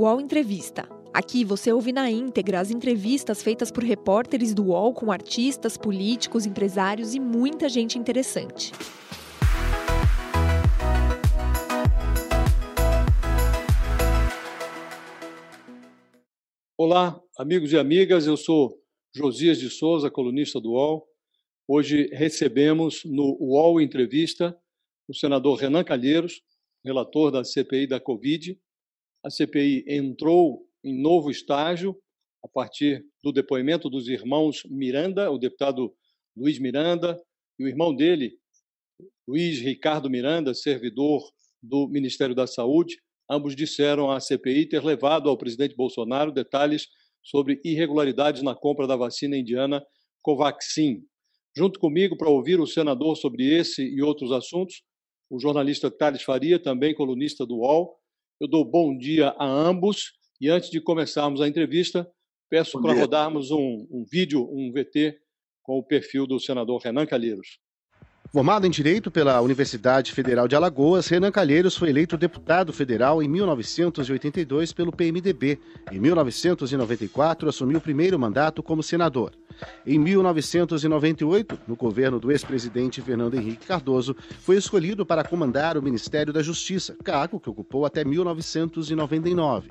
UOL Entrevista. Aqui você ouve na íntegra as entrevistas feitas por repórteres do UOL com artistas, políticos, empresários e muita gente interessante. Olá, amigos e amigas, eu sou Josias de Souza, colunista do UOL. Hoje recebemos no UOL Entrevista o senador Renan Calheiros, relator da CPI da Covid. A CPI entrou em novo estágio a partir do depoimento dos irmãos Miranda, o deputado Luiz Miranda e o irmão dele, Luiz Ricardo Miranda, servidor do Ministério da Saúde. Ambos disseram à CPI ter levado ao presidente Bolsonaro detalhes sobre irregularidades na compra da vacina indiana Covaxin. Junto comigo, para ouvir o senador sobre esse e outros assuntos, o jornalista Thales Faria, também colunista do UOL. Eu dou bom dia a ambos e antes de começarmos a entrevista, peço para rodarmos um, um vídeo, um VT, com o perfil do senador Renan Calheiros. Formado em Direito pela Universidade Federal de Alagoas, Renan Calheiros foi eleito deputado federal em 1982 pelo PMDB. Em 1994, assumiu o primeiro mandato como senador. Em 1998, no governo do ex-presidente Fernando Henrique Cardoso, foi escolhido para comandar o Ministério da Justiça, cargo que ocupou até 1999.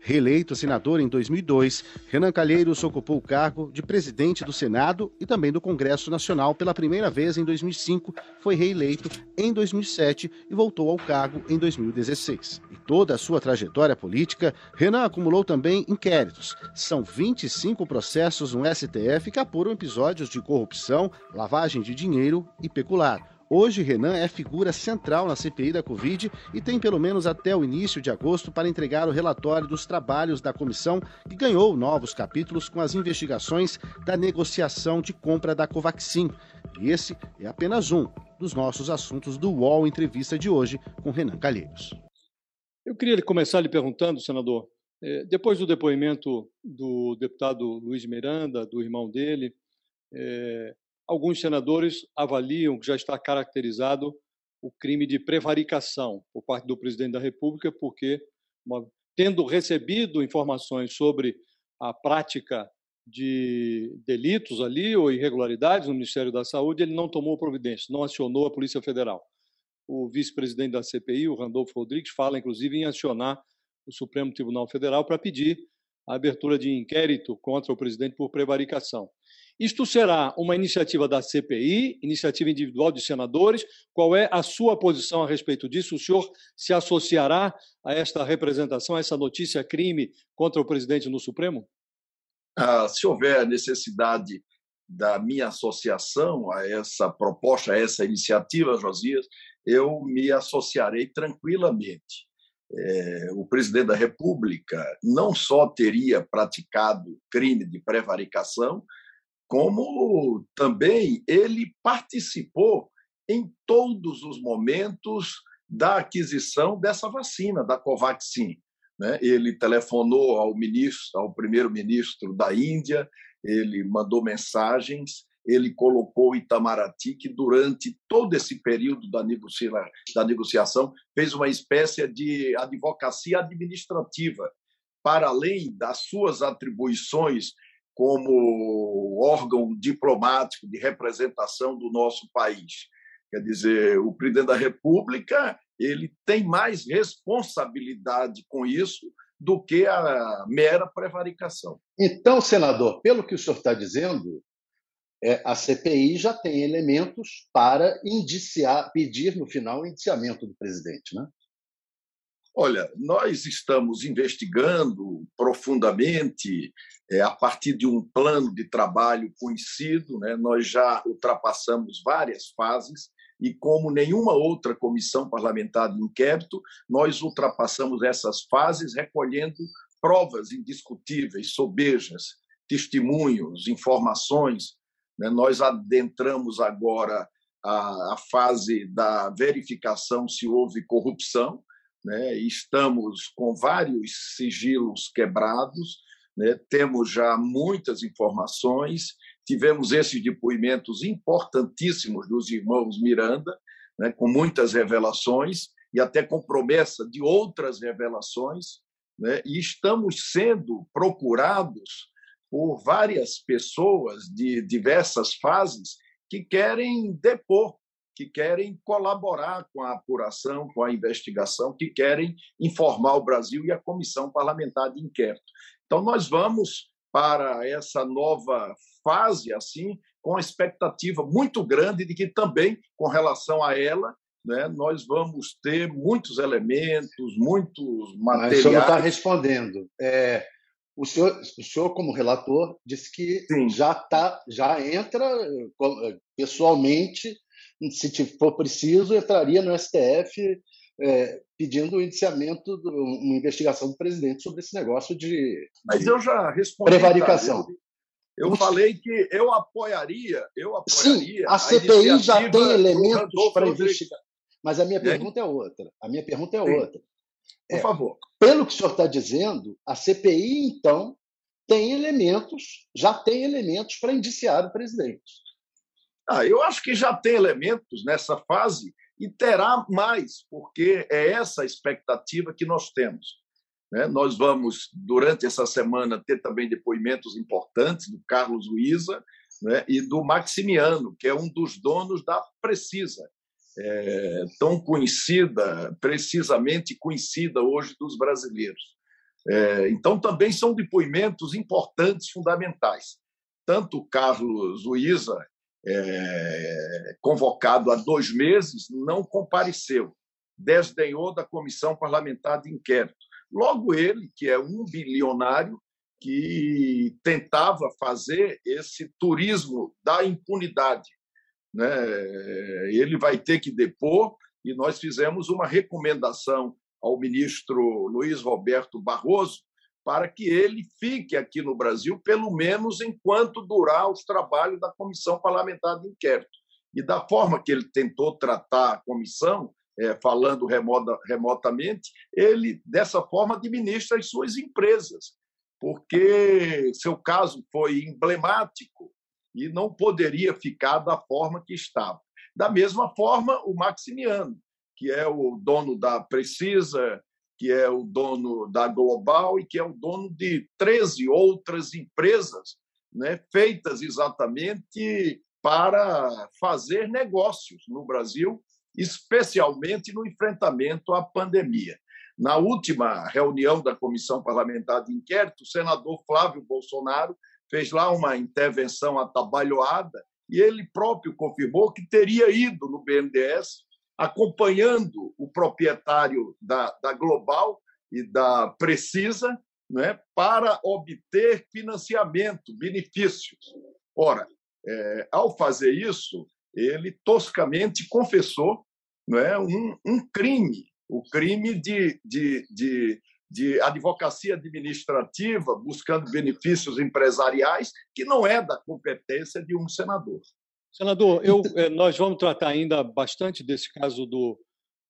Reeleito senador em 2002, Renan Calheiros ocupou o cargo de presidente do Senado e também do Congresso Nacional pela primeira vez em 2005, foi reeleito em 2007 e voltou ao cargo em 2016. Em toda a sua trajetória política, Renan acumulou também inquéritos. São 25 processos no STF que apuram episódios de corrupção, lavagem de dinheiro e pecular. Hoje, Renan é figura central na CPI da Covid e tem pelo menos até o início de agosto para entregar o relatório dos trabalhos da comissão, que ganhou novos capítulos com as investigações da negociação de compra da Covaxin. E esse é apenas um dos nossos assuntos do UOL Entrevista de hoje com Renan Calheiros. Eu queria começar lhe perguntando, senador, depois do depoimento do deputado Luiz Miranda, do irmão dele, é, alguns senadores avaliam que já está caracterizado o crime de prevaricação por parte do presidente da República, porque, uma, tendo recebido informações sobre a prática de delitos ali ou irregularidades no Ministério da Saúde, ele não tomou providência, não acionou a Polícia Federal. O vice-presidente da CPI, o Randolfo Rodrigues, fala inclusive em acionar o Supremo Tribunal Federal para pedir a abertura de inquérito contra o presidente por prevaricação. Isto será uma iniciativa da CPI, iniciativa individual de senadores. Qual é a sua posição a respeito disso? O senhor se associará a esta representação, a essa notícia crime contra o presidente no Supremo? Ah, se houver necessidade da minha associação a essa proposta, a essa iniciativa, Josias, eu me associarei tranquilamente é, o presidente da República não só teria praticado crime de prevaricação, como também ele participou em todos os momentos da aquisição dessa vacina, da Covaxin. Né? Ele telefonou ao ministro, ao primeiro-ministro da Índia, ele mandou mensagens, ele colocou Itamaraty, que durante todo esse período da, negocia da negociação fez uma espécie de advocacia administrativa, para além das suas atribuições como órgão diplomático de representação do nosso país. Quer dizer, o presidente da República ele tem mais responsabilidade com isso do que a mera prevaricação. Então, senador, pelo que o senhor está dizendo, é, a CPI já tem elementos para indiciar, pedir no final o indiciamento do presidente, né? Olha, nós estamos investigando profundamente é, a partir de um plano de trabalho conhecido, né? nós já ultrapassamos várias fases e, como nenhuma outra comissão parlamentar de inquérito, nós ultrapassamos essas fases recolhendo provas indiscutíveis, sobejas, testemunhos, informações? Nós adentramos agora a, a fase da verificação se houve corrupção, né? estamos com vários sigilos quebrados, né? temos já muitas informações, tivemos esses depoimentos importantíssimos dos irmãos Miranda, né? com muitas revelações e até com promessa de outras revelações. né? e estamos sendo procurados por várias pessoas de diversas fases que querem depor, que querem colaborar com a apuração, com a investigação, que querem informar o Brasil e a Comissão Parlamentar de Inquérito. Então, nós vamos para essa nova fase, assim, com a expectativa muito grande de que também, com relação a ela, né, nós vamos ter muitos elementos, muitos materiais. Mas o senhor está respondendo. É, o, senhor, o senhor, como relator, disse que Sim. já tá, já entra pessoalmente, se for preciso, entraria no STF é, pedindo o indiciamento, de uma investigação do presidente sobre esse negócio de. Mas eu já respondi. Prevaricação. Eu, eu falei que eu apoiaria, eu apoiaria. Sim, a CPI a já tem elementos para investigar. Mas a minha pergunta é outra. A minha pergunta é Sim. outra. Por é, favor. Pelo que o senhor está dizendo, a CPI, então, tem elementos, já tem elementos para indiciar o presidente. Ah, eu acho que já tem elementos nessa fase e terá mais, porque é essa a expectativa que nós temos. Né? Nós vamos, durante essa semana, ter também depoimentos importantes do Carlos Luiza né? e do Maximiano, que é um dos donos da Precisa, é, tão conhecida, precisamente conhecida hoje dos brasileiros. É, então, também são depoimentos importantes, fundamentais. Tanto Carlos Luiza, é, convocado há dois meses, não compareceu, desdenhou da comissão parlamentar de inquérito. Logo ele, que é um bilionário, que tentava fazer esse turismo da impunidade. Né? Ele vai ter que depor, e nós fizemos uma recomendação ao ministro Luiz Roberto Barroso para que ele fique aqui no Brasil, pelo menos enquanto durar os trabalhos da Comissão Parlamentar de Inquérito. E da forma que ele tentou tratar a comissão, é, falando remota, remotamente, ele, dessa forma, administra as suas empresas, porque seu caso foi emblemático e não poderia ficar da forma que estava. Da mesma forma, o Maximiano, que é o dono da Precisa, que é o dono da Global e que é o dono de 13 outras empresas, né, feitas exatamente para fazer negócios no Brasil, especialmente no enfrentamento à pandemia. Na última reunião da Comissão Parlamentar de Inquérito, o senador Flávio Bolsonaro fez lá uma intervenção atabalhoada e ele próprio confirmou que teria ido no BNDES acompanhando o proprietário da, da Global e da Precisa né, para obter financiamento, benefícios. Ora, é, ao fazer isso, ele toscamente confessou é um, um crime, o crime de, de, de, de advocacia administrativa buscando benefícios empresariais, que não é da competência de um senador. Senador, eu, eh, nós vamos tratar ainda bastante desse caso do,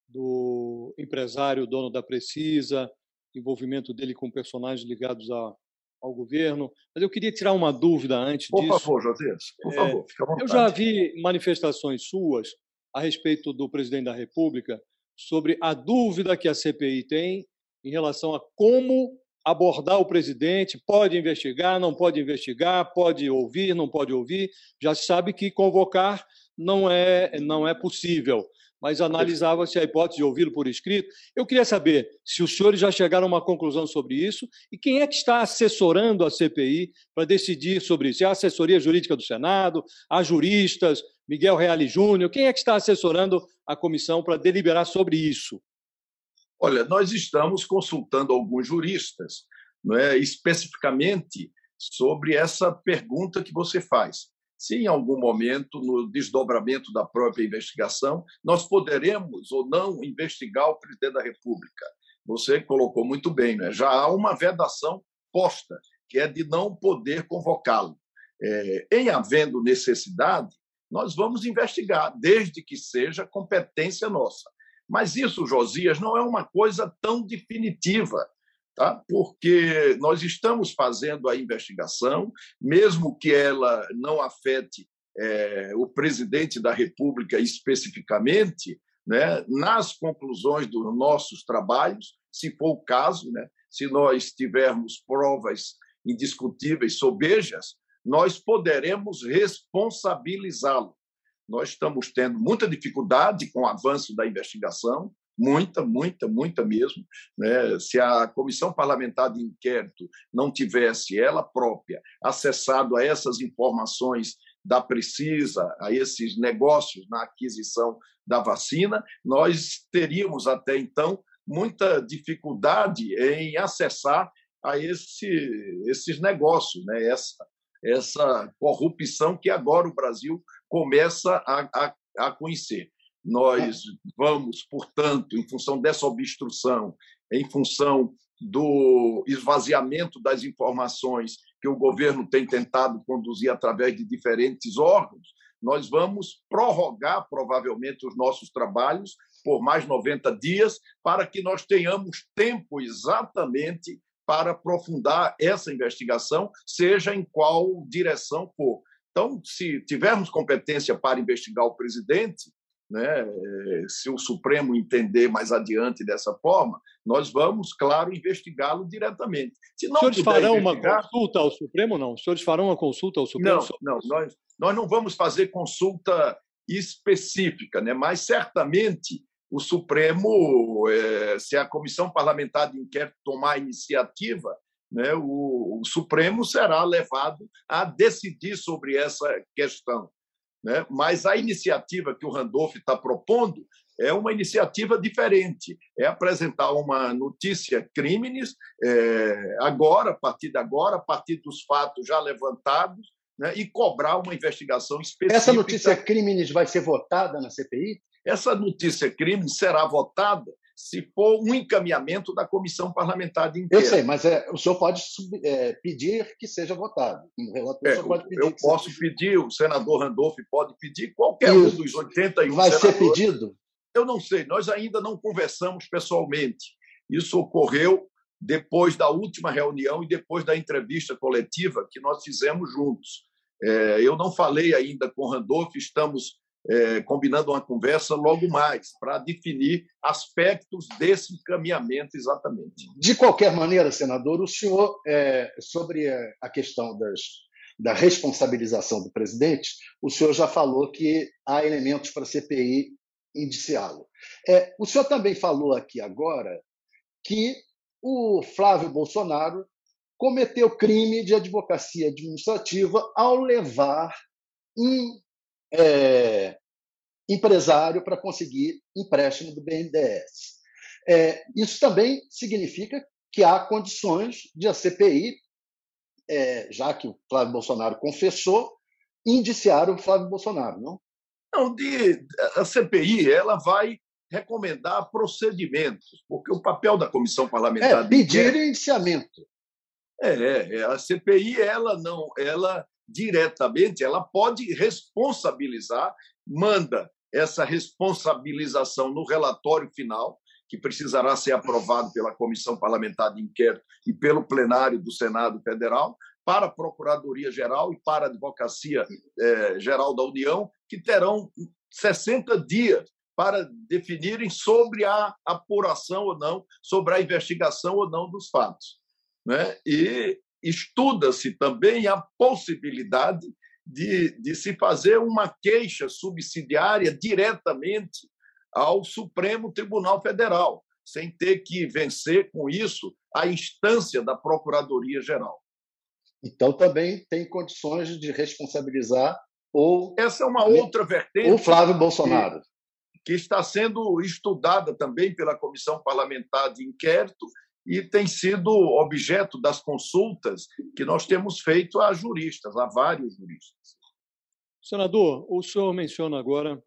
do empresário, dono da Precisa, envolvimento dele com personagens ligados a, ao governo, mas eu queria tirar uma dúvida antes por disso. Por favor, Josias, por favor, fica à vontade. Eu já vi manifestações suas a respeito do presidente da República sobre a dúvida que a CPI tem em relação a como abordar o presidente, pode investigar, não pode investigar, pode ouvir, não pode ouvir. Já sabe que convocar não é, não é possível, mas analisava-se a hipótese de ouvi-lo por escrito. Eu queria saber se os senhores já chegaram a uma conclusão sobre isso e quem é que está assessorando a CPI para decidir sobre isso. É a assessoria jurídica do Senado, há juristas, Miguel Reale Júnior, quem é que está assessorando a comissão para deliberar sobre isso? Olha, nós estamos consultando alguns juristas, não é, especificamente sobre essa pergunta que você faz. Se em algum momento, no desdobramento da própria investigação, nós poderemos ou não investigar o presidente da República. Você colocou muito bem, né? já há uma vedação posta, que é de não poder convocá-lo. É, em havendo necessidade, nós vamos investigar, desde que seja competência nossa. Mas isso, Josias, não é uma coisa tão definitiva, tá? porque nós estamos fazendo a investigação, mesmo que ela não afete é, o presidente da República especificamente, né, nas conclusões dos nossos trabalhos, se for o caso, né, se nós tivermos provas indiscutíveis, sobejas, nós poderemos responsabilizá-lo. Nós estamos tendo muita dificuldade com o avanço da investigação, muita, muita, muita mesmo. Né? Se a comissão parlamentar de inquérito não tivesse ela própria acessado a essas informações da Precisa, a esses negócios na aquisição da vacina, nós teríamos até então muita dificuldade em acessar a esse, esses negócios, né? essa, essa corrupção que agora o Brasil começa a, a, a conhecer. Nós vamos, portanto, em função dessa obstrução, em função do esvaziamento das informações que o governo tem tentado conduzir através de diferentes órgãos, nós vamos prorrogar provavelmente os nossos trabalhos por mais 90 dias para que nós tenhamos tempo exatamente para aprofundar essa investigação, seja em qual direção for. Então, se tivermos competência para investigar o presidente, né, se o Supremo entender mais adiante dessa forma, nós vamos, claro, investigá-lo diretamente. Se não Os senhores farão investigar... uma consulta ao Supremo, não? Os senhores farão uma consulta ao Supremo? Não, não nós, nós não vamos fazer consulta específica, né? mas certamente o Supremo, é, se a comissão parlamentar de inquérito tomar a iniciativa, né, o, o Supremo será levado a decidir sobre essa questão. Né? Mas a iniciativa que o Randolph está propondo é uma iniciativa diferente. É apresentar uma notícia crimes é, agora, a partir de agora, a partir dos fatos já levantados, né, e cobrar uma investigação específica. Essa notícia crimes vai ser votada na CPI? Essa notícia crime será votada se for um encaminhamento da comissão parlamentar de inquérito. Eu sei, mas é, o senhor pode é, pedir que seja votado. O relator é, pode pedir. Eu posso seja... pedir, o senador Randolph pode pedir, qualquer Isso. um dos 81 Vai ser pedido? Eu não sei, nós ainda não conversamos pessoalmente. Isso ocorreu depois da última reunião e depois da entrevista coletiva que nós fizemos juntos. É, eu não falei ainda com o Randolph, estamos é, combinando uma conversa logo mais para definir aspectos desse encaminhamento exatamente. De qualquer maneira, senador, o senhor, é, sobre a questão das, da responsabilização do presidente, o senhor já falou que há elementos para a CPI indiciá-lo. É, o senhor também falou aqui agora que o Flávio Bolsonaro cometeu crime de advocacia administrativa ao levar um é, empresário para conseguir empréstimo do BNDES. É, isso também significa que há condições de a CPI, é, já que o Flávio Bolsonaro confessou, indiciar o Flávio Bolsonaro, não? Não, de, a CPI ela vai recomendar procedimentos, porque o papel da comissão parlamentar é pedir é, indiciamento. É, é, a CPI ela não, ela diretamente, ela pode responsabilizar, manda essa responsabilização no relatório final, que precisará ser aprovado pela Comissão Parlamentar de Inquérito e pelo plenário do Senado Federal, para a Procuradoria-Geral e para a Advocacia eh, Geral da União, que terão 60 dias para definirem sobre a apuração ou não, sobre a investigação ou não dos fatos. Né? E estuda-se também a possibilidade de, de se fazer uma queixa subsidiária diretamente ao Supremo Tribunal Federal, sem ter que vencer com isso a instância da Procuradoria-Geral. Então também tem condições de responsabilizar ou essa é uma outra vertente o Flávio Bolsonaro que, que está sendo estudada também pela comissão parlamentar de inquérito e tem sido objeto das consultas que nós temos feito a juristas, a vários juristas. Senador, o senhor menciona agora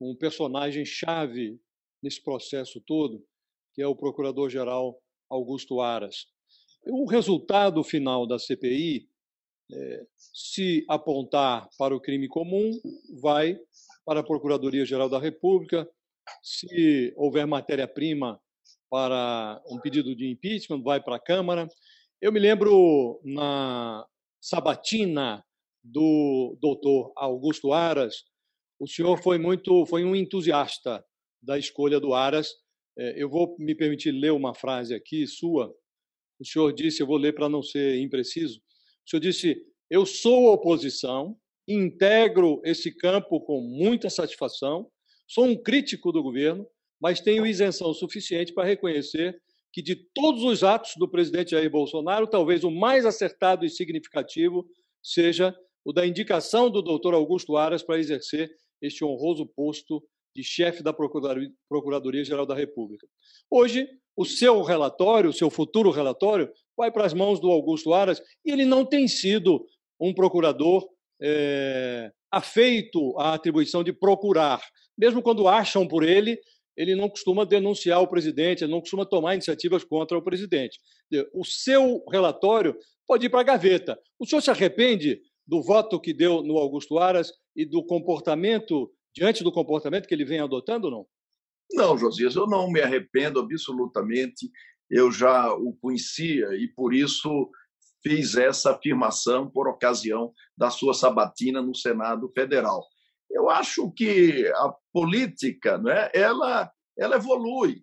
um personagem chave nesse processo todo, que é o Procurador-Geral Augusto Aras. O resultado final da CPI, é, se apontar para o crime comum, vai para a Procuradoria-Geral da República. Se houver matéria-prima para um pedido de impeachment, vai para a Câmara. Eu me lembro na sabatina do doutor Augusto Aras, o senhor foi muito, foi um entusiasta da escolha do Aras. É, eu vou me permitir ler uma frase aqui sua. O senhor disse, eu vou ler para não ser impreciso. O senhor disse: Eu sou oposição, integro esse campo com muita satisfação, sou um crítico do governo, mas tenho isenção suficiente para reconhecer que de todos os atos do presidente Jair Bolsonaro, talvez o mais acertado e significativo seja o da indicação do doutor Augusto Aras para exercer este honroso posto de chefe da Procuradoria-Geral da República. Hoje, o seu relatório, o seu futuro relatório, vai para as mãos do Augusto Aras e ele não tem sido um procurador é, afeito à atribuição de procurar. Mesmo quando acham por ele, ele não costuma denunciar o presidente, ele não costuma tomar iniciativas contra o presidente. O seu relatório pode ir para a gaveta. O senhor se arrepende do voto que deu no Augusto Aras e do comportamento, diante do comportamento que ele vem adotando ou não? Não, Josias, eu não me arrependo absolutamente. Eu já o conhecia e, por isso, fiz essa afirmação por ocasião da sua sabatina no Senado Federal. Eu acho que a política, né, ela, ela evolui,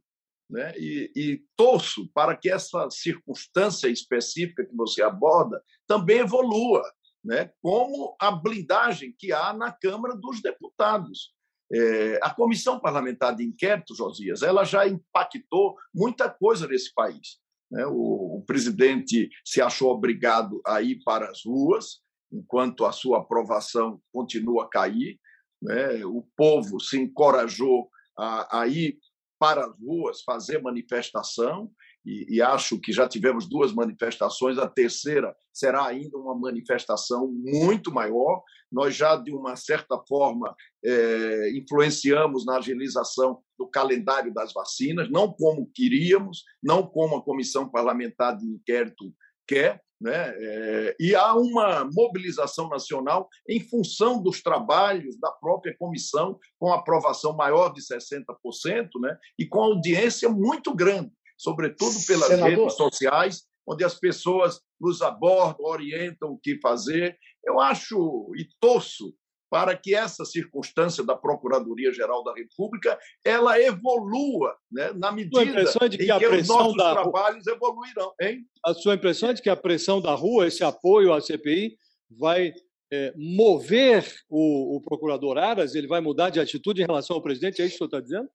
né, e, e torço para que essa circunstância específica que você aborda também evolua, né, como a blindagem que há na Câmara dos Deputados. É, a comissão parlamentar de inquérito, Josias, ela já impactou muita coisa nesse país. Né? O, o, presidente se achou obrigado a ir para as ruas, enquanto a sua aprovação continua a cair. Né? O povo se encorajou a, a ir para as ruas fazer manifestação e, e, acho que já tivemos duas manifestações, a terceira será ainda uma manifestação muito maior. Nós já, de uma certa forma, é, influenciamos na agilização do calendário das vacinas, não como queríamos, não como a Comissão Parlamentar de Inquérito quer, né? É, e há uma mobilização nacional em função dos trabalhos da própria comissão, com aprovação maior de 60%, né? e com audiência muito grande sobretudo pelas Senador. redes sociais, onde as pessoas nos abordam, orientam o que fazer. Eu acho e torço para que essa circunstância da Procuradoria-Geral da República ela evolua né, na medida de que, em que os nossos da... trabalhos evoluirão. Hein? A sua impressão é de que a pressão da rua, esse apoio à CPI, vai é, mover o, o procurador Aras, ele vai mudar de atitude em relação ao presidente? É isso que o senhor está dizendo?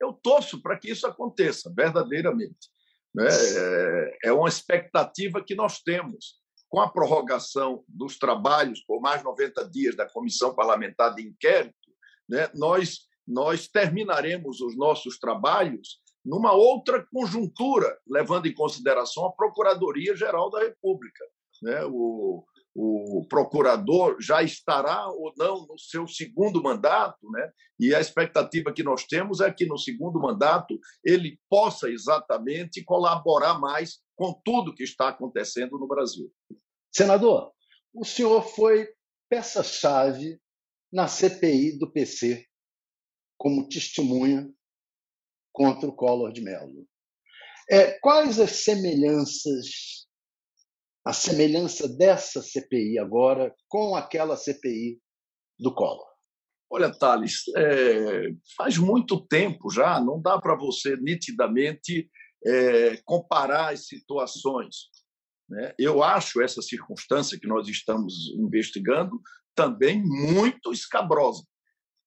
Eu torço para que isso aconteça, verdadeiramente. Né? É, é uma expectativa que nós temos. Com a prorrogação dos trabalhos por mais 90 dias da Comissão Parlamentar de Inquérito, né, nós, nós terminaremos os nossos trabalhos numa outra conjuntura, levando em consideração a Procuradoria-Geral da República. Né? O, o procurador já estará ou não no seu segundo mandato, né? E a expectativa que nós temos é que no segundo mandato ele possa exatamente colaborar mais com tudo que está acontecendo no Brasil. Senador, o senhor foi peça-chave na CPI do PC como testemunha contra o Collor de Mello. É, quais as semelhanças a semelhança dessa CPI agora com aquela CPI do Collor? Olha, Thales, é, faz muito tempo já, não dá para você nitidamente é, comparar as situações. Né? Eu acho essa circunstância que nós estamos investigando também muito escabrosa.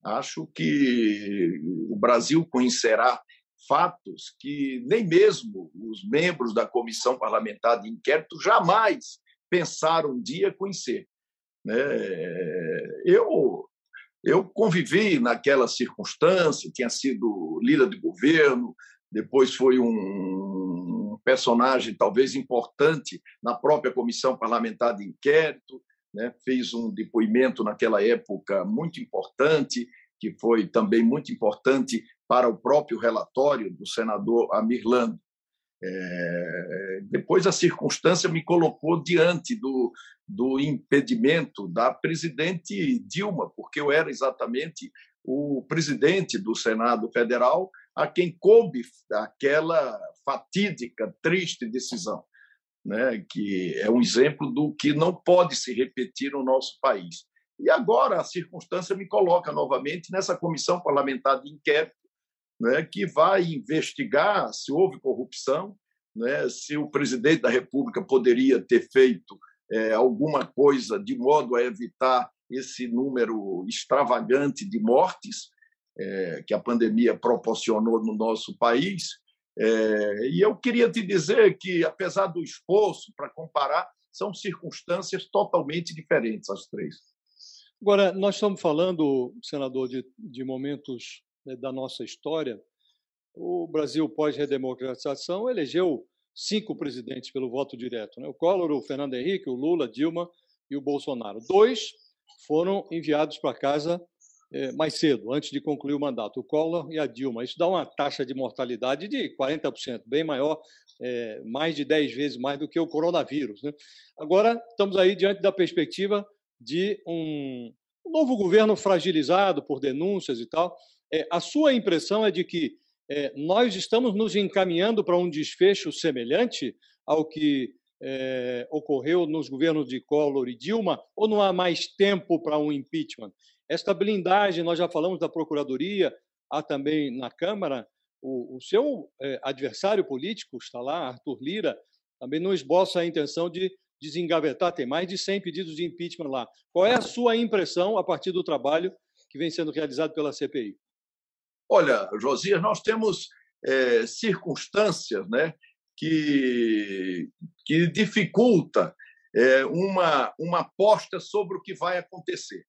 Acho que o Brasil conhecerá fatos que nem mesmo os membros da comissão parlamentar de inquérito jamais pensaram um dia conhecer. Né? Eu, eu convivi naquela circunstância, tinha sido líder de governo, depois foi um personagem talvez importante na própria comissão parlamentar de inquérito, né? fez um depoimento naquela época muito importante, que foi também muito importante para o próprio relatório do senador Amir Lando. É, depois a circunstância me colocou diante do, do impedimento da presidente Dilma, porque eu era exatamente o presidente do Senado Federal a quem coube aquela fatídica, triste decisão, né, que é um exemplo do que não pode se repetir no nosso país. E agora a circunstância me coloca novamente nessa comissão parlamentar de inquérito né, que vai investigar se houve corrupção, né, se o presidente da República poderia ter feito é, alguma coisa de modo a evitar esse número extravagante de mortes é, que a pandemia proporcionou no nosso país. É, e eu queria te dizer que, apesar do esforço para comparar, são circunstâncias totalmente diferentes as três. Agora, nós estamos falando, senador, de, de momentos né, da nossa história. O Brasil, pós-redemocratização, elegeu cinco presidentes pelo voto direto: né? o Collor, o Fernando Henrique, o Lula, Dilma e o Bolsonaro. Dois foram enviados para casa é, mais cedo, antes de concluir o mandato, o Collor e a Dilma. Isso dá uma taxa de mortalidade de 40%, bem maior, é, mais de 10 vezes mais do que o coronavírus. Né? Agora, estamos aí diante da perspectiva de um, novo governo fragilizado por denúncias e tal. É, a sua impressão é de que é, nós estamos nos encaminhando para um desfecho semelhante ao que é, ocorreu nos governos de Collor e Dilma, ou não há mais tempo para um impeachment? Esta blindagem, nós já falamos da Procuradoria, há também na Câmara, o, o seu é, adversário político está lá, Arthur Lira, também não esboça a intenção de desengavetar, tem mais de 100 pedidos de impeachment lá. Qual é a sua impressão a partir do trabalho que vem sendo realizado pela CPI? Olha, Josias, nós temos é, circunstâncias né, que, que dificulta é, uma, uma aposta sobre o que vai acontecer,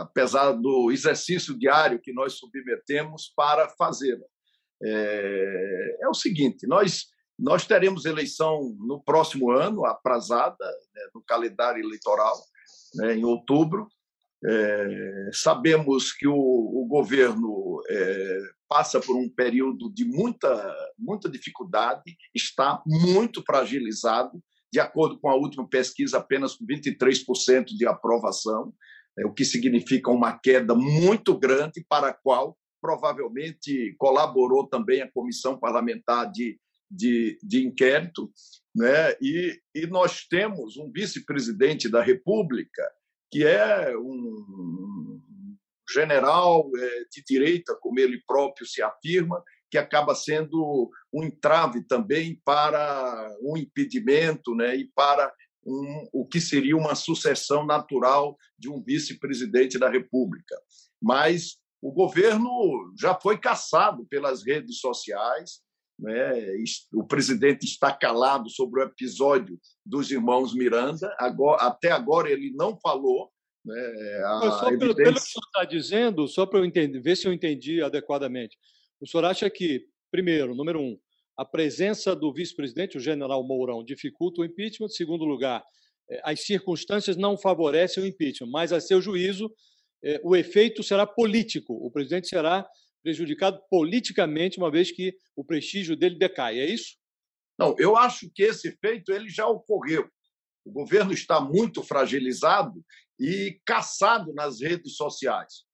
apesar do exercício diário que nós submetemos para fazê-lo. É, é, o seguinte: nós, nós teremos eleição no próximo ano, aprazada, né, no calendário eleitoral, né, em outubro, é, sabemos que o, o governo é, passa por um período de muita, muita dificuldade, está muito fragilizado, de acordo com a última pesquisa, apenas com 23% de aprovação, é, o que significa uma queda muito grande para a qual provavelmente colaborou também a comissão parlamentar de, de, de inquérito, né? e, e nós temos um vice-presidente da República que é um general é, de direita, como ele próprio se afirma, que acaba sendo um entrave também para um impedimento né, e para um, o que seria uma sucessão natural de um vice-presidente da República. Mas o governo já foi caçado pelas redes sociais, né? o presidente está calado sobre o episódio dos irmãos Miranda. Agora, até agora ele não falou. Né? só evidência... pelo, pelo que o senhor está dizendo, só para eu entender, ver se eu entendi adequadamente. O senhor acha que, primeiro, número um, a presença do vice-presidente, o general Mourão, dificulta o impeachment. Segundo lugar, é, as circunstâncias não favorecem o impeachment, mas, a seu juízo, é, o efeito será político. O presidente será prejudicado politicamente, uma vez que o prestígio dele decai. É isso? Não, eu acho que esse efeito ele já ocorreu. O governo está muito fragilizado e caçado nas redes sociais,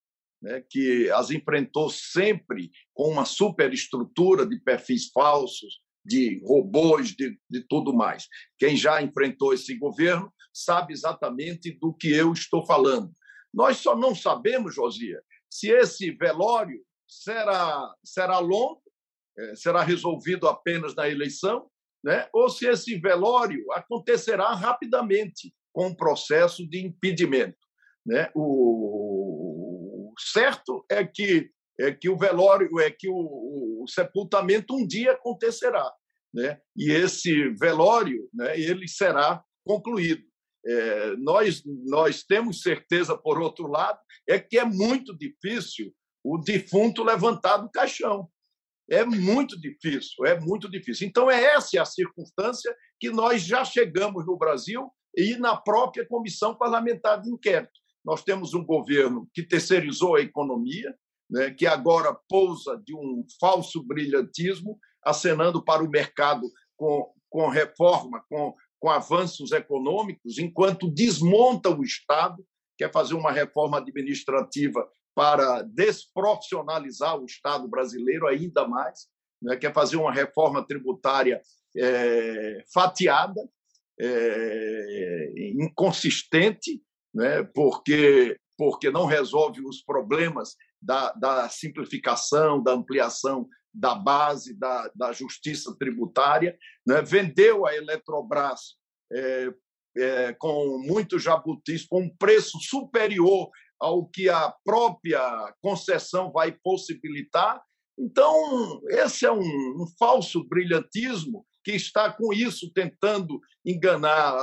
né, que as enfrentou sempre com uma superestrutura de perfis falsos, de robôs, de, de tudo mais. Quem já enfrentou esse governo sabe exatamente do que eu estou falando. Nós só não sabemos, Josia, se esse velório será, será longo, é, será resolvido apenas na eleição, né? ou se esse velório acontecerá rapidamente com um processo de impedimento. Né? O certo é que é que o velório é que o, o sepultamento um dia acontecerá, né? E esse velório, né? Ele será concluído. É, nós nós temos certeza, por outro lado, é que é muito difícil o defunto levantar do caixão. É muito difícil, é muito difícil. Então, é essa a circunstância que nós já chegamos no Brasil e na própria Comissão Parlamentar de Inquérito. Nós temos um governo que terceirizou a economia, né, que agora pousa de um falso brilhantismo, acenando para o mercado com, com reforma, com, com avanços econômicos, enquanto desmonta o Estado, quer fazer uma reforma administrativa para desprofissionalizar o Estado brasileiro ainda mais, né? quer fazer uma reforma tributária é, fatiada, é, inconsistente, né? porque, porque não resolve os problemas da, da simplificação, da ampliação da base da, da justiça tributária, né? vendeu a Eletrobras é, é, com muitos jabutis, com um preço superior ao que a própria concessão vai possibilitar. Então, esse é um, um falso brilhantismo que está com isso tentando enganar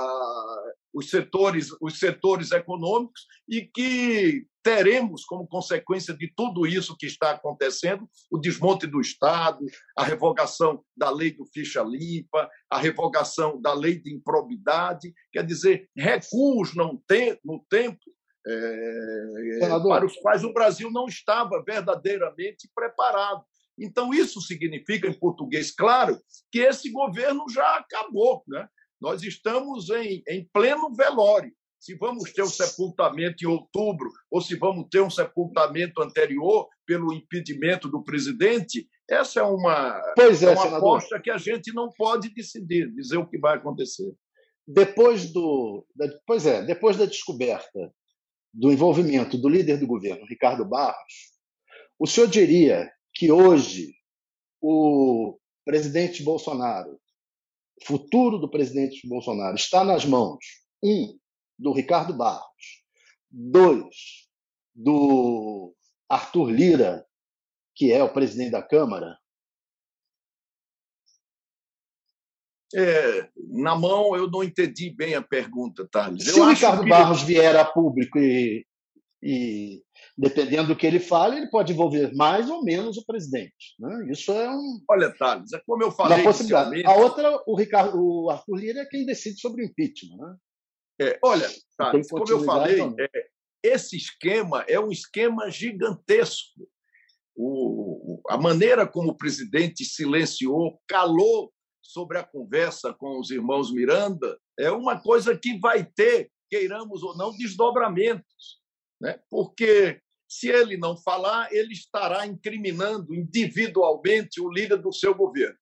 os setores, os setores econômicos e que teremos como consequência de tudo isso que está acontecendo o desmonte do Estado, a revogação da lei do ficha limpa, a revogação da lei de improbidade, quer dizer, recuos não tem, no tempo é, para os quais o Brasil não estava verdadeiramente preparado. Então, isso significa, em português claro, que esse governo já acabou. Né? Nós estamos em, em pleno velório. Se vamos ter um sepultamento em outubro ou se vamos ter um sepultamento anterior pelo impedimento do presidente, essa é uma, pois é, é uma aposta que a gente não pode decidir, dizer o que vai acontecer. Depois do, da, pois é, depois da descoberta do envolvimento do líder do governo, Ricardo Barros, o senhor diria que hoje o presidente Bolsonaro futuro do presidente Bolsonaro está nas mãos, um, do Ricardo Barros, dois, do Arthur Lira, que é o presidente da Câmara? É, na mão, eu não entendi bem a pergunta, Thales. Se eu o Ricardo que... Barros vier a público e, e dependendo do que ele fale, ele pode envolver mais ou menos o presidente. Né? Isso é um. Olha, Thales, é como eu falei. Possibilidade. A outra, o, Ricardo, o Arthur Lira é quem decide sobre o impeachment. Né? É, olha, Thales, como eu falei, é, esse esquema é um esquema gigantesco. O, a maneira como o presidente silenciou, calou sobre a conversa com os irmãos Miranda é uma coisa que vai ter, queiramos ou não, desdobramentos né? porque se ele não falar, ele estará incriminando individualmente o líder do seu governo,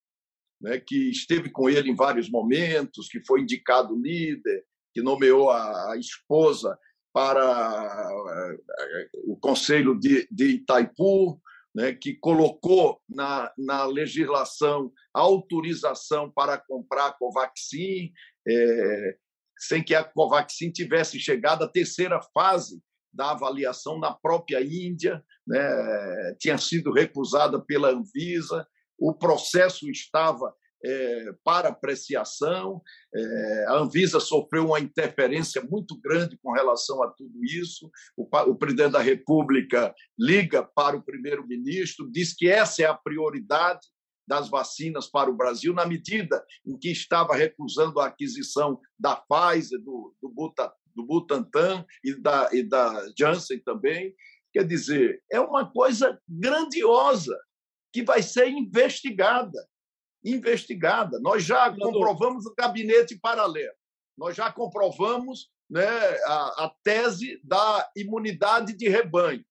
né? que esteve com ele em vários momentos, que foi indicado líder, que nomeou a esposa para eh, o Conselho de, de Itaipu, né, que colocou na, na legislação autorização para comprar a Covaxin, é, sem que a Covaxin tivesse chegado à terceira fase da avaliação na própria Índia, né? tinha sido recusada pela Anvisa, o processo estava é, para apreciação, é, a Anvisa sofreu uma interferência muito grande com relação a tudo isso. O, o presidente da República liga para o primeiro-ministro, diz que essa é a prioridade das vacinas para o Brasil, na medida em que estava recusando a aquisição da Pfizer, do, do, Buta, do Butantan e da, e da Janssen também. Quer dizer, é uma coisa grandiosa que vai ser investigada. Investigada. Nós já comprovamos o gabinete paralelo, nós já comprovamos né, a, a tese da imunidade de rebanho,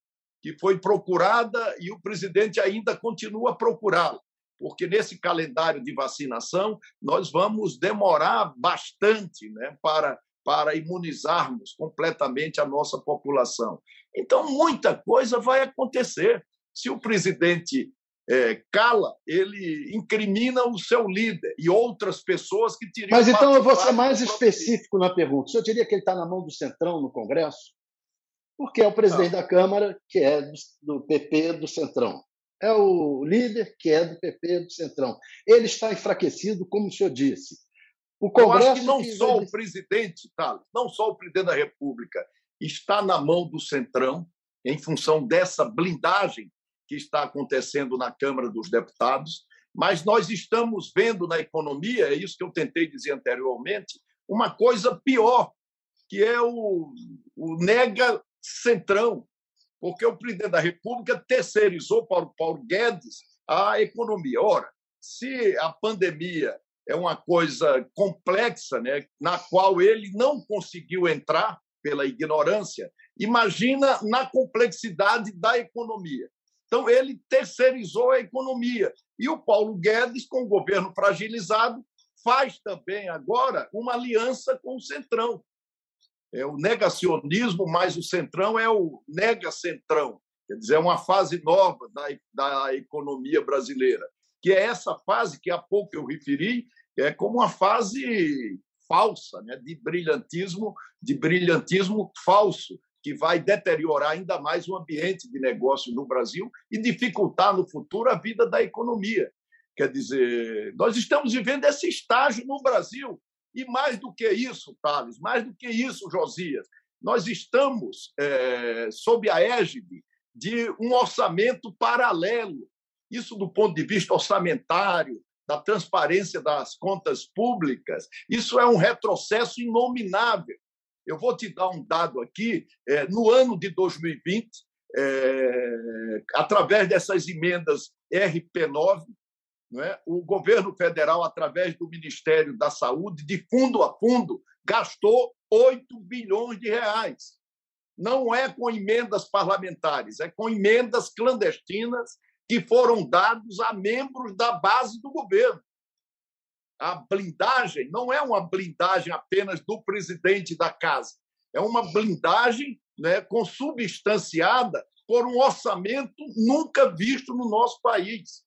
que foi procurada e o presidente ainda continua a procurá-la porque nesse calendário de vacinação nós vamos demorar bastante né, para para imunizarmos completamente a nossa população. Então, muita coisa vai acontecer. Se o presidente é, cala, ele incrimina o seu líder e outras pessoas que teriam. Mas então eu vou ser mais específico na pergunta. O senhor diria que ele está na mão do Centrão no Congresso? Porque é o presidente Não. da Câmara, que é do PP do Centrão. É o líder, que é do PP do Centrão. Ele está enfraquecido, como o senhor disse. O Congresso Eu acho que não que só o presidente, Thales, não só o presidente da República está na mão do Centrão, em função dessa blindagem que está acontecendo na Câmara dos Deputados, mas nós estamos vendo na economia, é isso que eu tentei dizer anteriormente, uma coisa pior, que é o, o nega centrão, porque o presidente da República terceirizou para o Paulo Guedes a economia. Ora, se a pandemia é uma coisa complexa, né, na qual ele não conseguiu entrar pela ignorância. Imagina na complexidade da economia. Então, ele terceirizou a economia. E o Paulo Guedes, com o governo fragilizado, faz também agora uma aliança com o Centrão. É o negacionismo, mas o Centrão é o nega-centrão. quer dizer, é uma fase nova da, da economia brasileira, que é essa fase que há pouco eu referi, é como uma fase falsa, né, de brilhantismo, de brilhantismo falso, que vai deteriorar ainda mais o ambiente de negócio no Brasil e dificultar no futuro a vida da economia. Quer dizer, nós estamos vivendo esse estágio no Brasil. E mais do que isso, Thales, mais do que isso, Josias, nós estamos é, sob a égide de um orçamento paralelo. Isso do ponto de vista orçamentário, da transparência das contas públicas, isso é um retrocesso inominável. Eu vou te dar um dado aqui. É, no ano de 2020, é, através dessas emendas RP9, é? o governo federal, através do Ministério da Saúde, de fundo a fundo, gastou 8 bilhões de reais. Não é com emendas parlamentares, é com emendas clandestinas que foram dados a membros da base do governo. A blindagem não é uma blindagem apenas do presidente da casa, é uma blindagem né, consubstanciada por um orçamento nunca visto no nosso país,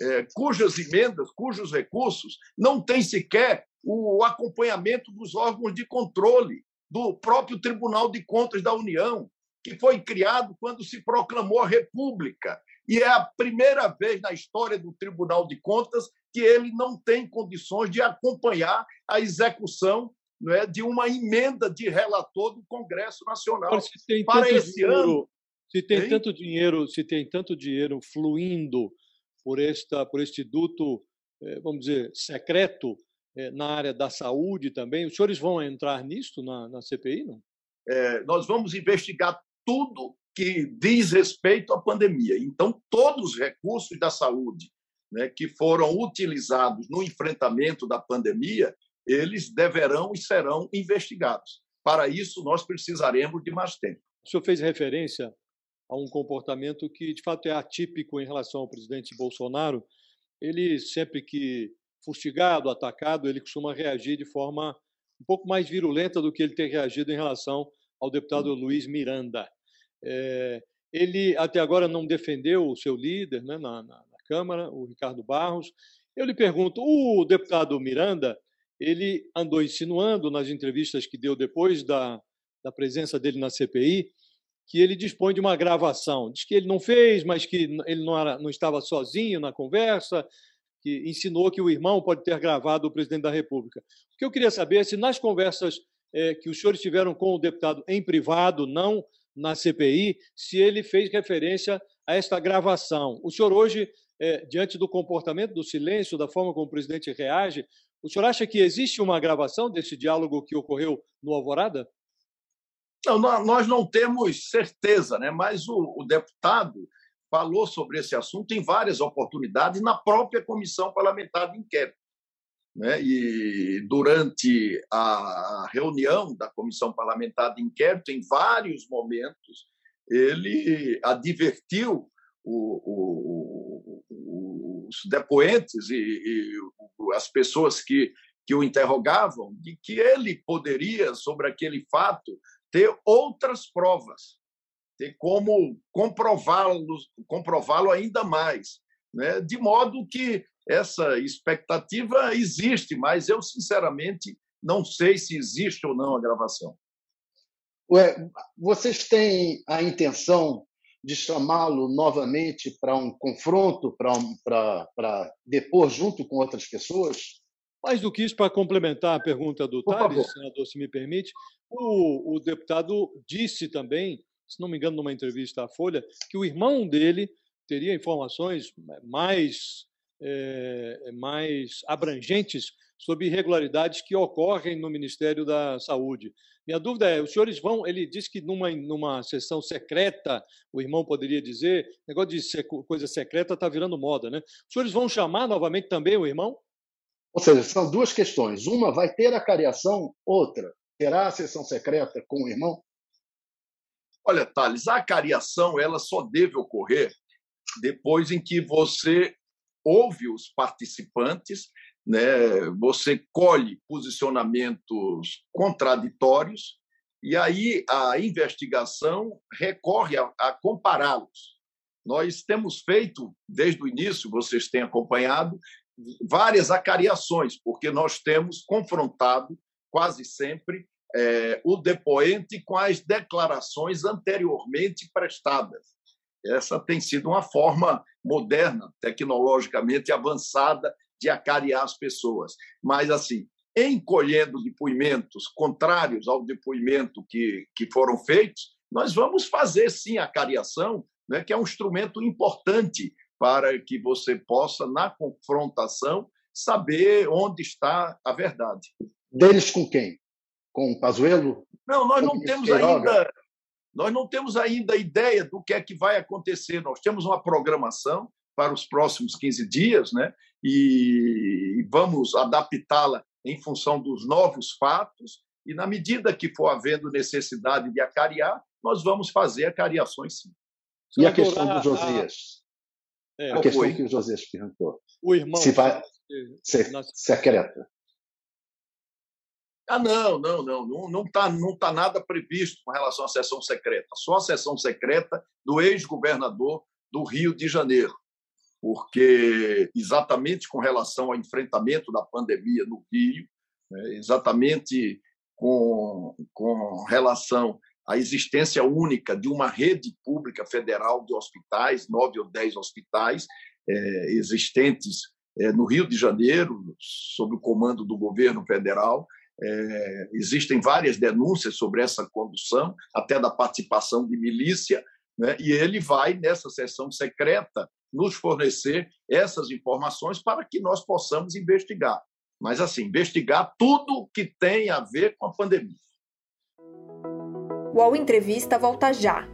é, cujas emendas, cujos recursos não têm sequer o acompanhamento dos órgãos de controle do próprio Tribunal de Contas da União, que foi criado quando se proclamou a República. E é a primeira vez na história do Tribunal de Contas que ele não tem condições de acompanhar a execução não é, de uma emenda de relator do Congresso Nacional se tem para esse dinheiro, ano. Se tem hein? tanto dinheiro, se tem tanto dinheiro fluindo por esta por este duto, eh, vamos dizer, secreto eh, na área da saúde também. Os senhores vão entrar nisto na, na CPI, não? É, nós vamos investigar tudo que diz respeito à pandemia. Então, todos os recursos da saúde né, que foram utilizados no enfrentamento da pandemia, eles deverão e serão investigados. Para isso, nós precisaremos de mais tempo. O senhor fez referência a um comportamento que, de fato, é atípico em relação ao presidente Bolsonaro. Ele, sempre que fustigado, atacado, ele costuma reagir de forma um pouco mais virulenta do que ele tem reagido em relação ao deputado Luiz Miranda. É, ele até agora não defendeu o seu líder né, na, na, na, Câmara, o Ricardo Barros. Eu lhe pergunto, o deputado Miranda, ele andou insinuando nas entrevistas que deu depois da, da presença dele na CPI que ele dispõe de uma gravação. Diz que ele não fez, mas que ele não, era, não estava sozinho na conversa, que ensinou que o irmão pode ter gravado o presidente da República. O que eu queria saber é se nas conversas é, que os senhores tiveram com o deputado em privado, não na CPI, se ele fez referência a esta gravação. O senhor hoje, é, diante do comportamento, do silêncio, da forma como o presidente reage, o senhor acha que existe uma gravação desse diálogo que ocorreu no Alvorada? Não, nós não temos certeza, né? mas o, o deputado falou sobre esse assunto em várias oportunidades na própria comissão parlamentar de inquérito. Né? E durante a reunião da comissão parlamentar de inquérito, em vários momentos, ele advertiu o, o, os depoentes e, e, as pessoas que, que o interrogavam de que ele poderia, sobre aquele fato, ter outras provas, ter como comprová-lo comprová ainda mais. Né? De modo que essa expectativa existe, mas eu, sinceramente, não sei se existe ou não a gravação. Ué, vocês têm a intenção de chamá-lo novamente para um confronto, para um, depor junto com outras pessoas? Mais do que isso, para complementar a pergunta do Tales, senador, se me permite, o, o deputado disse também, se não me engano, numa entrevista à Folha, que o irmão dele teria informações mais é, mais abrangentes sobre irregularidades que ocorrem no Ministério da Saúde. Minha dúvida é, os senhores vão, ele disse que numa, numa sessão secreta, o irmão poderia dizer, negócio de coisa secreta está virando moda, né? Os senhores vão chamar novamente também o irmão? Ou seja, são duas questões. Uma, vai ter a cariação, outra, terá a sessão secreta com o irmão? Olha, Thales, a cariação ela só deve ocorrer depois em que você ouve os participantes, né? você colhe posicionamentos contraditórios e aí a investigação recorre a, a compará-los. Nós temos feito, desde o início, vocês têm acompanhado, várias acariações, porque nós temos confrontado quase sempre é, o depoente com as declarações anteriormente prestadas. Essa tem sido uma forma moderna, tecnologicamente avançada, de acariar as pessoas. Mas, assim, encolhendo depoimentos contrários ao depoimento que, que foram feitos, nós vamos fazer sim a cariação, né, que é um instrumento importante para que você possa, na confrontação, saber onde está a verdade. Deles com quem? Com o Pazuello? Não, nós não temos ainda nós não temos ainda ideia do que é que vai acontecer. Nós temos uma programação para os próximos 15 dias, né? E vamos adaptá-la em função dos novos fatos. E na medida que for havendo necessidade de acariar, nós vamos fazer acariações sim. E a questão do Josias? É, a questão foi? que o Josias perguntou. O irmão. Se vai ser secreta. Ah, não, não, não, não está não tá nada previsto com relação à sessão secreta. Só a sessão secreta do ex-governador do Rio de Janeiro, porque exatamente com relação ao enfrentamento da pandemia no Rio, né, exatamente com, com relação à existência única de uma rede pública federal de hospitais, nove ou dez hospitais é, existentes é, no Rio de Janeiro, sob o comando do governo federal, é, existem várias denúncias sobre essa condução, até da participação de milícia, né? e ele vai, nessa sessão secreta, nos fornecer essas informações para que nós possamos investigar. Mas, assim, investigar tudo que tem a ver com a pandemia. O UOL Entrevista volta já.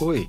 Oi,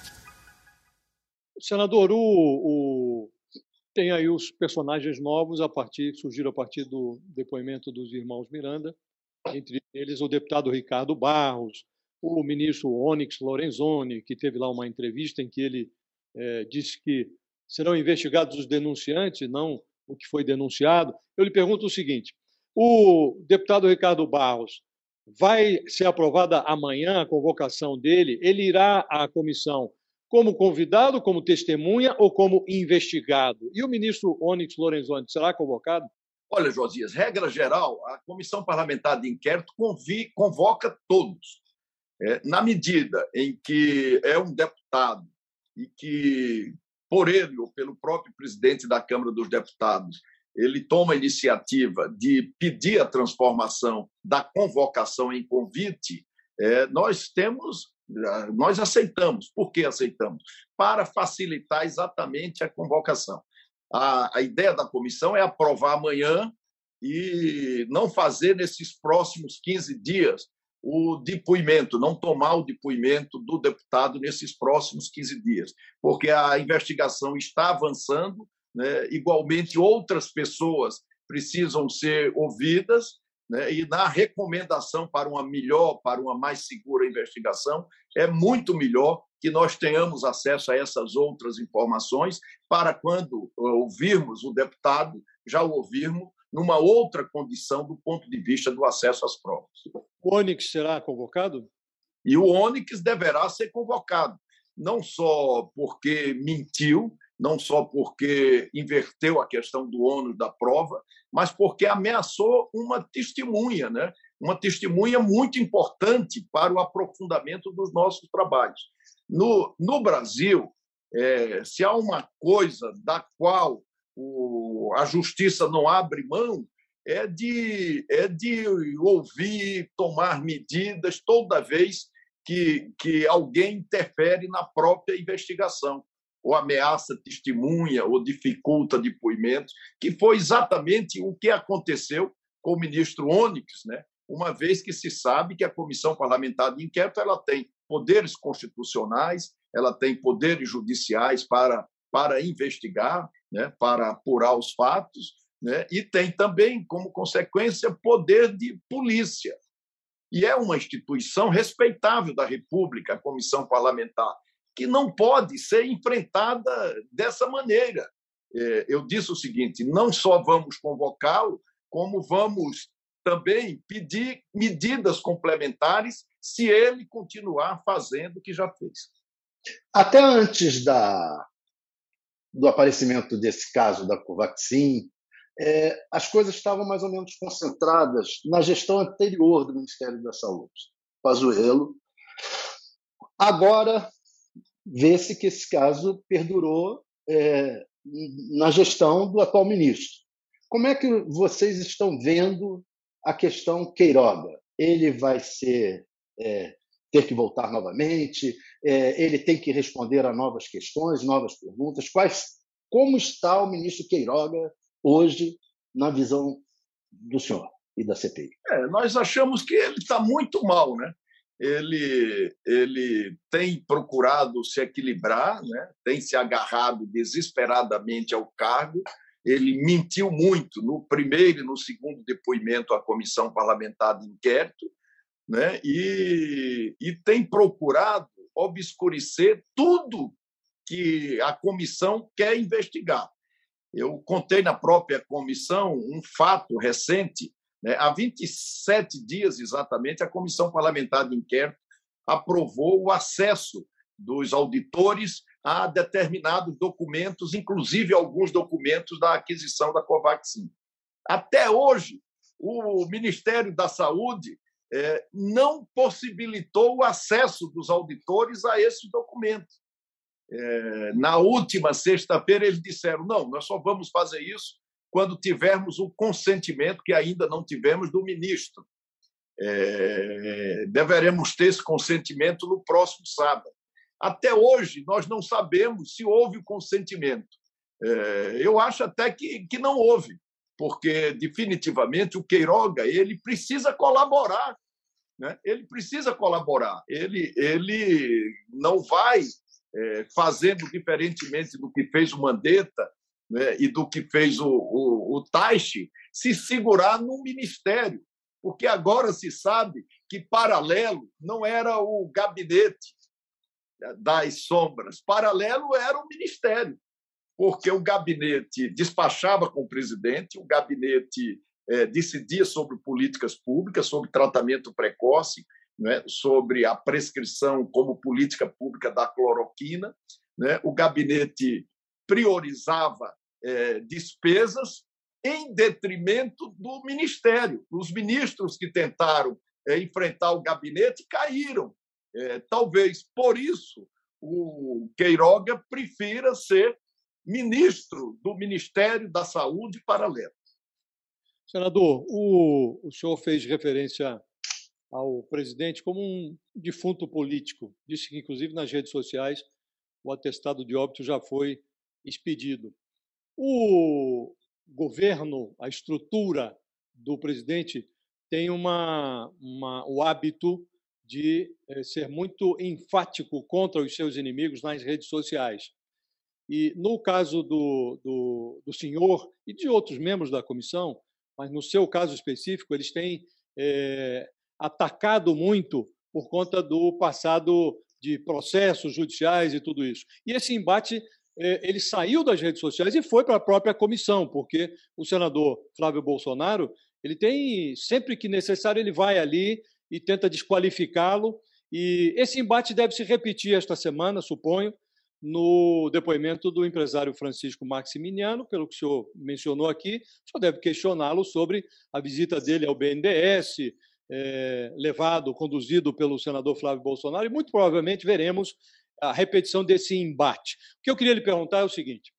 Senador, o, o, tem aí os personagens novos a partir surgiram a partir do depoimento dos irmãos Miranda, entre eles o deputado Ricardo Barros, o ministro Onyx Lorenzoni, que teve lá uma entrevista em que ele é, disse que serão investigados os denunciantes, não o que foi denunciado. Eu lhe pergunto o seguinte: o deputado Ricardo Barros vai ser aprovada amanhã a convocação dele? Ele irá à comissão como convidado, como testemunha ou como investigado? E o ministro Onyx Lorenzoni será convocado? Olha, Josias, regra geral, a Comissão Parlamentar de Inquérito convoca todos. É, na medida em que é um deputado e que, por ele ou pelo próprio presidente da Câmara dos Deputados, ele toma a iniciativa de pedir a transformação da convocação em convite, é, nós temos nós aceitamos. Por que aceitamos? Para facilitar exatamente a convocação. A, a ideia da comissão é aprovar amanhã e não fazer nesses próximos 15 dias o depoimento, não tomar o depoimento do deputado nesses próximos 15 dias, porque a investigação está avançando, né? igualmente outras pessoas precisam ser ouvidas né? e na recomendação para uma melhor, para uma mais segura investigação, é muito melhor que nós tenhamos acesso a essas outras informações para quando eh, ouvirmos o deputado, já o ouvirmos numa outra condição do ponto de vista do acesso às provas. O Onyx será convocado? E o Onyx deverá ser convocado, não só porque mentiu, não só porque inverteu a questão do ônus da prova, mas porque ameaçou uma testemunha, né? uma testemunha muito importante para o aprofundamento dos nossos trabalhos. No, no Brasil, é, se há uma coisa da qual o, a justiça não abre mão, é de, é de ouvir, tomar medidas toda vez que, que alguém interfere na própria investigação. Ou ameaça testemunha, ou dificulta depoimentos, que foi exatamente o que aconteceu com o ministro Onyx, né? uma vez que se sabe que a Comissão Parlamentar de Inquérito ela tem poderes constitucionais, ela tem poderes judiciais para, para investigar, né? para apurar os fatos, né? e tem também, como consequência, poder de polícia. E é uma instituição respeitável da República, a Comissão Parlamentar que não pode ser enfrentada dessa maneira. É, eu disse o seguinte: não só vamos convocá-lo, como vamos também pedir medidas complementares se ele continuar fazendo o que já fez. Até antes da, do aparecimento desse caso da Covaxin, é, as coisas estavam mais ou menos concentradas na gestão anterior do Ministério da Saúde, Pazuello. Agora, vê-se que esse caso perdurou é, na gestão do atual ministro. Como é que vocês estão vendo a questão Queiroga? Ele vai ser é, ter que voltar novamente? É, ele tem que responder a novas questões, novas perguntas? Quais, como está o ministro Queiroga hoje na visão do senhor e da CPI? É, nós achamos que ele está muito mal, né? Ele, ele tem procurado se equilibrar, né? tem se agarrado desesperadamente ao cargo. Ele mentiu muito no primeiro e no segundo depoimento à comissão parlamentar de inquérito, né? e, e tem procurado obscurecer tudo que a comissão quer investigar. Eu contei na própria comissão um fato recente né? Há 27 dias, exatamente, a Comissão Parlamentar de Inquérito aprovou o acesso dos auditores a determinados documentos, inclusive alguns documentos da aquisição da Covaxin. Até hoje, o Ministério da Saúde é, não possibilitou o acesso dos auditores a esses documentos. É, na última sexta-feira, eles disseram: não, nós só vamos fazer isso quando tivermos o consentimento, que ainda não tivemos, do ministro. É, deveremos ter esse consentimento no próximo sábado. Até hoje, nós não sabemos se houve o consentimento. É, eu acho até que, que não houve, porque, definitivamente, o Queiroga ele precisa colaborar. Né? Ele precisa colaborar. Ele, ele não vai é, fazendo diferentemente do que fez o Mandetta, né, e do que fez o, o, o Taishi, se segurar no ministério, porque agora se sabe que paralelo não era o gabinete das sombras, paralelo era o ministério, porque o gabinete despachava com o presidente, o gabinete é, decidia sobre políticas públicas, sobre tratamento precoce, né, sobre a prescrição como política pública da cloroquina, né, o gabinete priorizava é, despesas em detrimento do ministério. Os ministros que tentaram é, enfrentar o gabinete caíram. É, talvez por isso o Queiroga prefira ser ministro do Ministério da Saúde paralelo. Senador, o, o senhor fez referência ao presidente como um defunto político. Disse que, inclusive, nas redes sociais, o atestado de óbito já foi expedido. O governo, a estrutura do presidente tem uma, uma, o hábito de eh, ser muito enfático contra os seus inimigos nas redes sociais. E no caso do, do, do senhor e de outros membros da comissão, mas no seu caso específico, eles têm é, atacado muito por conta do passado de processos judiciais e tudo isso. E esse embate ele saiu das redes sociais e foi para a própria comissão, porque o senador Flávio Bolsonaro, ele tem, sempre que necessário, ele vai ali e tenta desqualificá-lo. E esse embate deve se repetir esta semana, suponho, no depoimento do empresário Francisco Maximiliano, pelo que o senhor mencionou aqui, o senhor deve questioná-lo sobre a visita dele ao BNDES, é, levado, conduzido pelo senador Flávio Bolsonaro, e muito provavelmente veremos a repetição desse embate. O que eu queria lhe perguntar é o seguinte: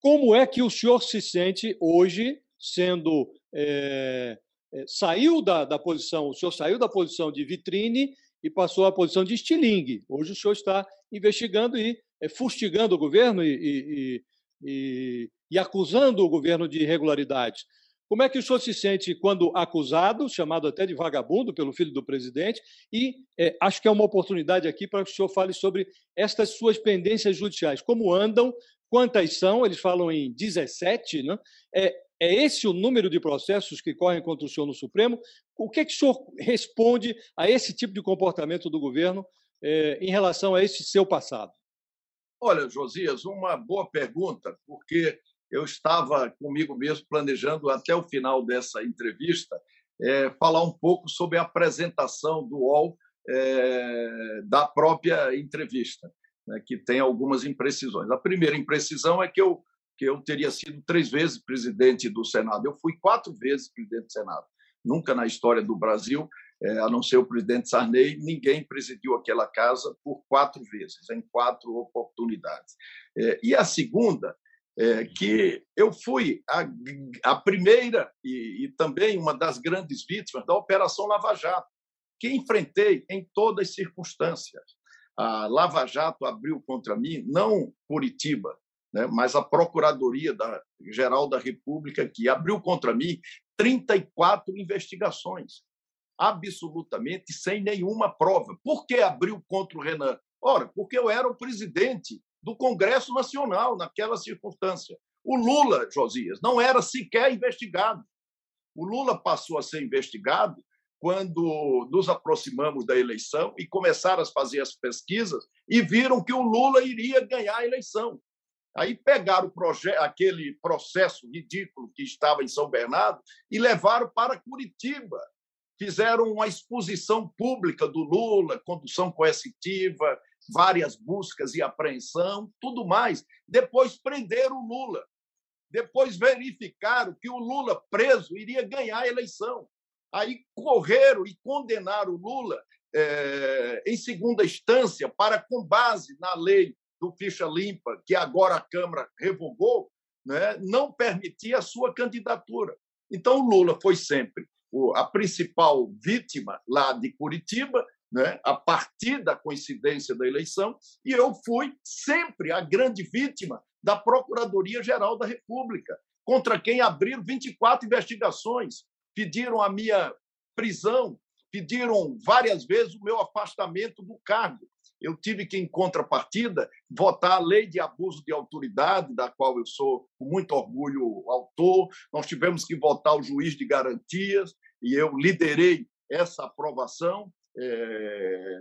como é que o senhor se sente hoje, sendo é, saiu da, da posição, o senhor saiu da posição de vitrine e passou à posição de estilingue. Hoje o senhor está investigando e é, fustigando o governo e, e, e, e acusando o governo de irregularidades. Como é que o senhor se sente quando acusado, chamado até de vagabundo pelo filho do presidente? E é, acho que é uma oportunidade aqui para que o senhor fale sobre estas suas pendências judiciais. Como andam? Quantas são? Eles falam em 17, né? É, é esse o número de processos que correm contra o senhor no Supremo? O que, é que o senhor responde a esse tipo de comportamento do governo é, em relação a esse seu passado? Olha, Josias, uma boa pergunta, porque eu estava comigo mesmo planejando até o final dessa entrevista é, falar um pouco sobre a apresentação do UOL é, da própria entrevista, né, que tem algumas imprecisões. A primeira imprecisão é que eu que eu teria sido três vezes presidente do Senado. Eu fui quatro vezes presidente do Senado. Nunca na história do Brasil, é, a não ser o presidente Sarney, ninguém presidiu aquela casa por quatro vezes, em quatro oportunidades. É, e a segunda é que eu fui a, a primeira e, e, também uma das grandes vítimas da Operação Lava Jato, que enfrentei em todas as circunstâncias. A Lava Jato abriu contra mim, não Curitiba, né, mas a Procuradoria da, Geral da República, que abriu contra mim 34 investigações, absolutamente sem nenhuma prova. Por que abriu contra o Renan? Ora, porque eu era o presidente do Congresso Nacional naquela circunstância. O Lula, Josias, não era sequer investigado. O Lula passou a ser investigado quando nos aproximamos da eleição e começaram a fazer as pesquisas e viram que o Lula iria ganhar a eleição. Aí pegaram aquele processo ridículo que estava em São Bernardo e levaram para Curitiba. Fizeram uma exposição pública do Lula, condução coercitiva, várias buscas e apreensão, tudo mais. Depois prenderam o Lula. Depois verificaram que o Lula preso iria ganhar a eleição. Aí correram e condenaram o Lula é, em segunda instância para, com base na lei do ficha limpa, que agora a Câmara revogou, né, não permitia a sua candidatura. Então, o Lula foi sempre a principal vítima lá de Curitiba né, a partir da coincidência da eleição, e eu fui sempre a grande vítima da Procuradoria-Geral da República, contra quem abriram 24 investigações, pediram a minha prisão, pediram várias vezes o meu afastamento do cargo. Eu tive que, em contrapartida, votar a lei de abuso de autoridade, da qual eu sou, com muito orgulho, autor. Nós tivemos que votar o juiz de garantias, e eu liderei essa aprovação é,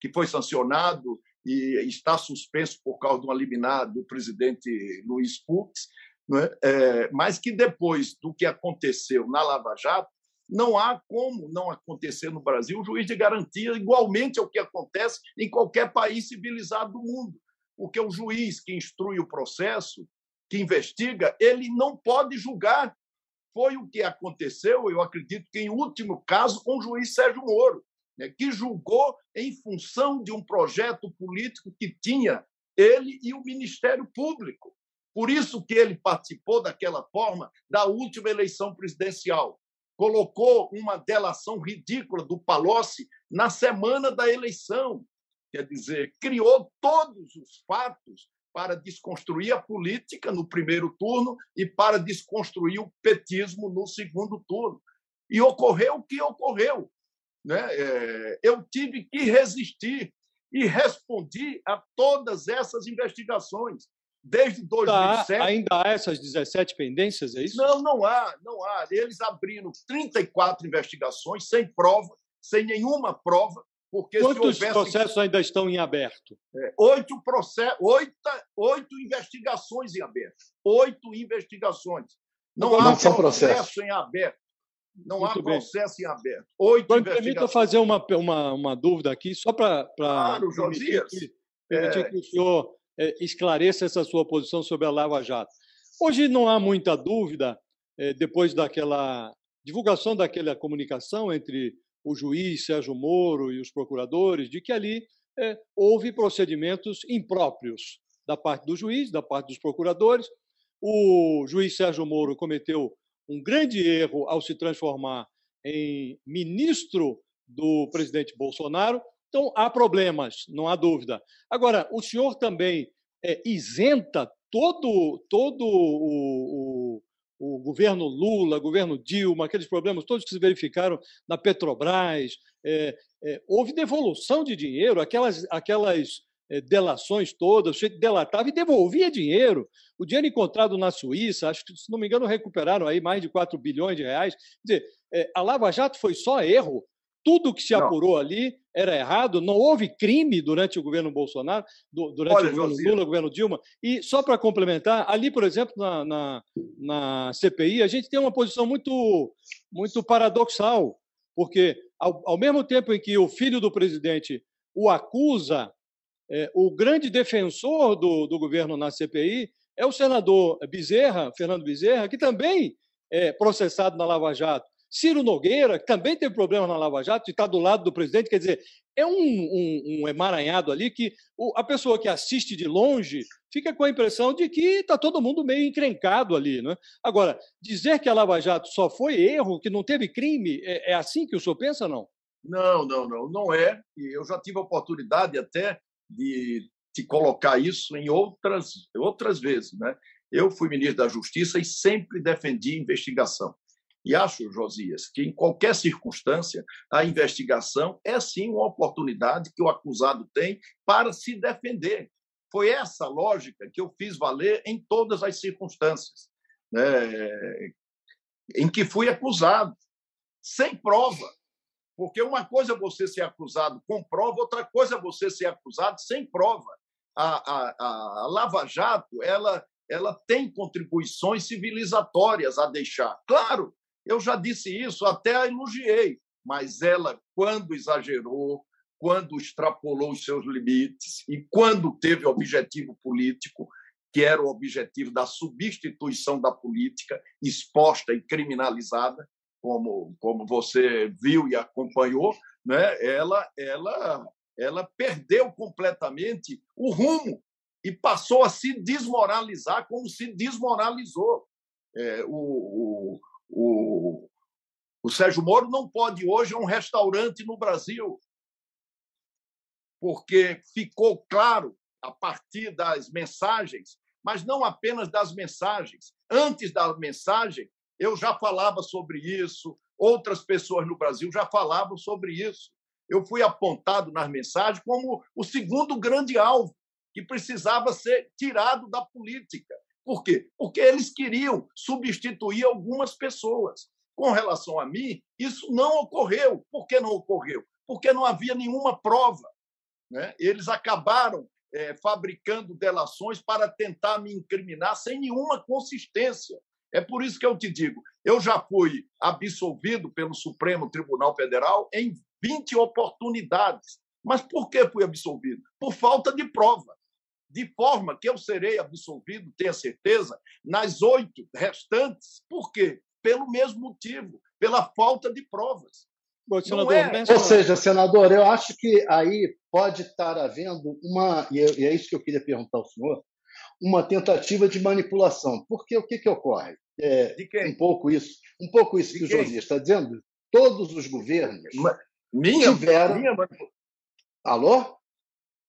que foi sancionado e está suspenso por causa de uma liminar do presidente Luiz Fux, é? É, mas que depois do que aconteceu na Lava Jato, não há como não acontecer no Brasil um juiz de garantia igualmente ao que acontece em qualquer país civilizado do mundo. Porque o juiz que instrui o processo, que investiga, ele não pode julgar. Foi o que aconteceu, eu acredito que em último caso, com o juiz Sérgio Moro né, que julgou em função de um projeto político que tinha ele e o Ministério Público. Por isso que ele participou daquela forma da última eleição presidencial. Colocou uma delação ridícula do Palocci na semana da eleição. Quer dizer, criou todos os fatos para desconstruir a política no primeiro turno e para desconstruir o petismo no segundo turno. E ocorreu o que ocorreu né, é, eu tive que resistir e respondi a todas essas investigações. Desde 2007. Tá, ainda há essas 17 pendências, é isso? Não, não há, não há. Eles abriram 34 investigações sem prova, sem nenhuma prova, porque Quantos houvesse... processos ainda estão em aberto? É, oito, processos, oito, oito investigações em aberto. Oito investigações. Não, não há processo processo em aberto. Não Muito há processo bem. em aberto. Oito Agora, permita fazer uma, uma, uma dúvida aqui, só para claro, permitir, que, permitir é... que o senhor é, esclareça essa sua posição sobre a Lava Jato. Hoje não há muita dúvida, é, depois daquela divulgação daquela comunicação entre o juiz Sérgio Moro e os procuradores, de que ali é, houve procedimentos impróprios da parte do juiz, da parte dos procuradores. O juiz Sérgio Moro cometeu um grande erro ao se transformar em ministro do presidente Bolsonaro. Então, há problemas, não há dúvida. Agora, o senhor também é, isenta todo, todo o, o, o, governo Lula, governo Dilma, aqueles problemas todos que se verificaram na Petrobras. É, é, houve devolução de dinheiro, aquelas, aquelas delações todas, sujeito delatava e devolvia dinheiro. O dinheiro encontrado na Suíça, acho que, se não me engano, recuperaram aí mais de 4 bilhões de reais. Quer dizer, é, a Lava Jato foi só erro, tudo que se apurou não. ali era errado, não houve crime durante o governo Bolsonaro, durante Olha, o governo José. Lula, o governo Dilma. E só para complementar, ali, por exemplo, na, na, na, CPI, a gente tem uma posição muito, muito paradoxal, porque ao, ao mesmo tempo em que o filho do presidente o acusa, é, o grande defensor do, do governo na CPI é o senador Bezerra, Fernando Bezerra, que também é processado na Lava Jato. Ciro Nogueira, que também teve problema na Lava Jato, e está do lado do presidente, quer dizer, é um, um, um emaranhado ali que o, a pessoa que assiste de longe fica com a impressão de que está todo mundo meio encrencado ali. Né? Agora, dizer que a Lava Jato só foi erro, que não teve crime, é, é assim que o senhor pensa, não? Não, não, não, não é. E eu já tive a oportunidade até de colocar isso em outras, outras vezes. Né? Eu fui ministro da Justiça e sempre defendi investigação. E acho, Josias, que em qualquer circunstância, a investigação é sim uma oportunidade que o acusado tem para se defender. Foi essa lógica que eu fiz valer em todas as circunstâncias né, em que fui acusado, sem prova. Porque uma coisa é você ser acusado com prova, outra coisa é você ser acusado sem prova. A, a, a Lava Jato ela, ela tem contribuições civilizatórias a deixar. Claro, eu já disse isso, até a elogiei, mas ela, quando exagerou, quando extrapolou os seus limites e quando teve objetivo político, que era o objetivo da substituição da política exposta e criminalizada, como, como você viu e acompanhou, né? ela, ela, ela perdeu completamente o rumo e passou a se desmoralizar como se desmoralizou. É, o, o, o Sérgio Moro não pode hoje um restaurante no Brasil, porque ficou claro a partir das mensagens, mas não apenas das mensagens. Antes da mensagem, eu já falava sobre isso, outras pessoas no Brasil já falavam sobre isso. Eu fui apontado nas mensagens como o segundo grande alvo que precisava ser tirado da política. Por quê? Porque eles queriam substituir algumas pessoas. Com relação a mim, isso não ocorreu. Por que não ocorreu? Porque não havia nenhuma prova. Né? Eles acabaram é, fabricando delações para tentar me incriminar sem nenhuma consistência. É por isso que eu te digo: eu já fui absolvido pelo Supremo Tribunal Federal em 20 oportunidades. Mas por que fui absolvido? Por falta de prova de forma que eu serei absolvido, tenha certeza, nas oito restantes. Por quê? Pelo mesmo motivo, pela falta de provas. Bom, senador, é... Ou seja, senador, eu acho que aí pode estar havendo uma, e é isso que eu queria perguntar ao senhor, uma tentativa de manipulação. Porque o que, que ocorre? É, de quem? Um pouco isso, um pouco isso de que quem? o Josias está dizendo. Todos os governos minha, tiveram. Minha Alô?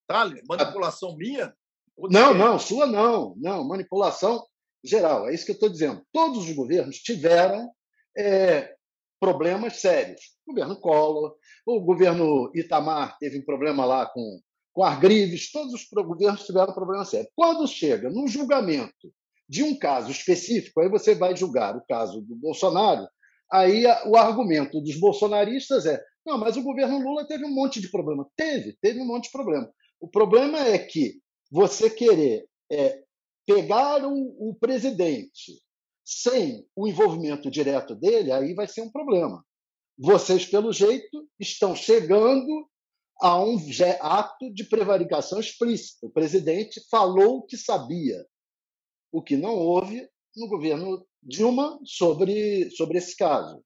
Thales, manipulação minha? Não, não, sua não. Não, manipulação geral. É isso que eu estou dizendo. Todos os governos tiveram é, problemas sérios. O governo Collor, o governo Itamar teve um problema lá com, com Argrives, todos os governos tiveram problemas sérios. Quando chega num julgamento de um caso específico, aí você vai julgar o caso do Bolsonaro, aí o argumento dos bolsonaristas é: não, mas o governo Lula teve um monte de problema. Teve, teve um monte de problema. O problema é que você querer é, pegar o, o presidente sem o envolvimento direto dele, aí vai ser um problema. Vocês, pelo jeito, estão chegando a um ato de prevaricação explícita. O presidente falou que sabia, o que não houve no governo Dilma sobre, sobre esse caso,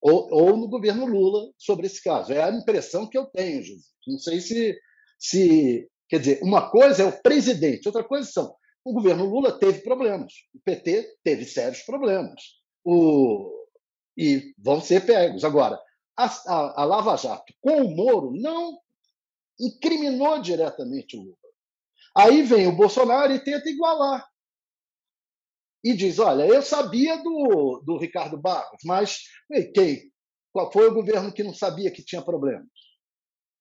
ou, ou no governo Lula sobre esse caso. É a impressão que eu tenho, José. Não sei se, se Quer dizer, uma coisa é o presidente, outra coisa são. O governo Lula teve problemas, o PT teve sérios problemas. O, e vão ser pegos. Agora, a, a, a Lava Jato com o Moro não incriminou diretamente o Lula. Aí vem o Bolsonaro e tenta igualar. E diz: olha, eu sabia do, do Ricardo Barros, mas quem? Qual foi o governo que não sabia que tinha problemas?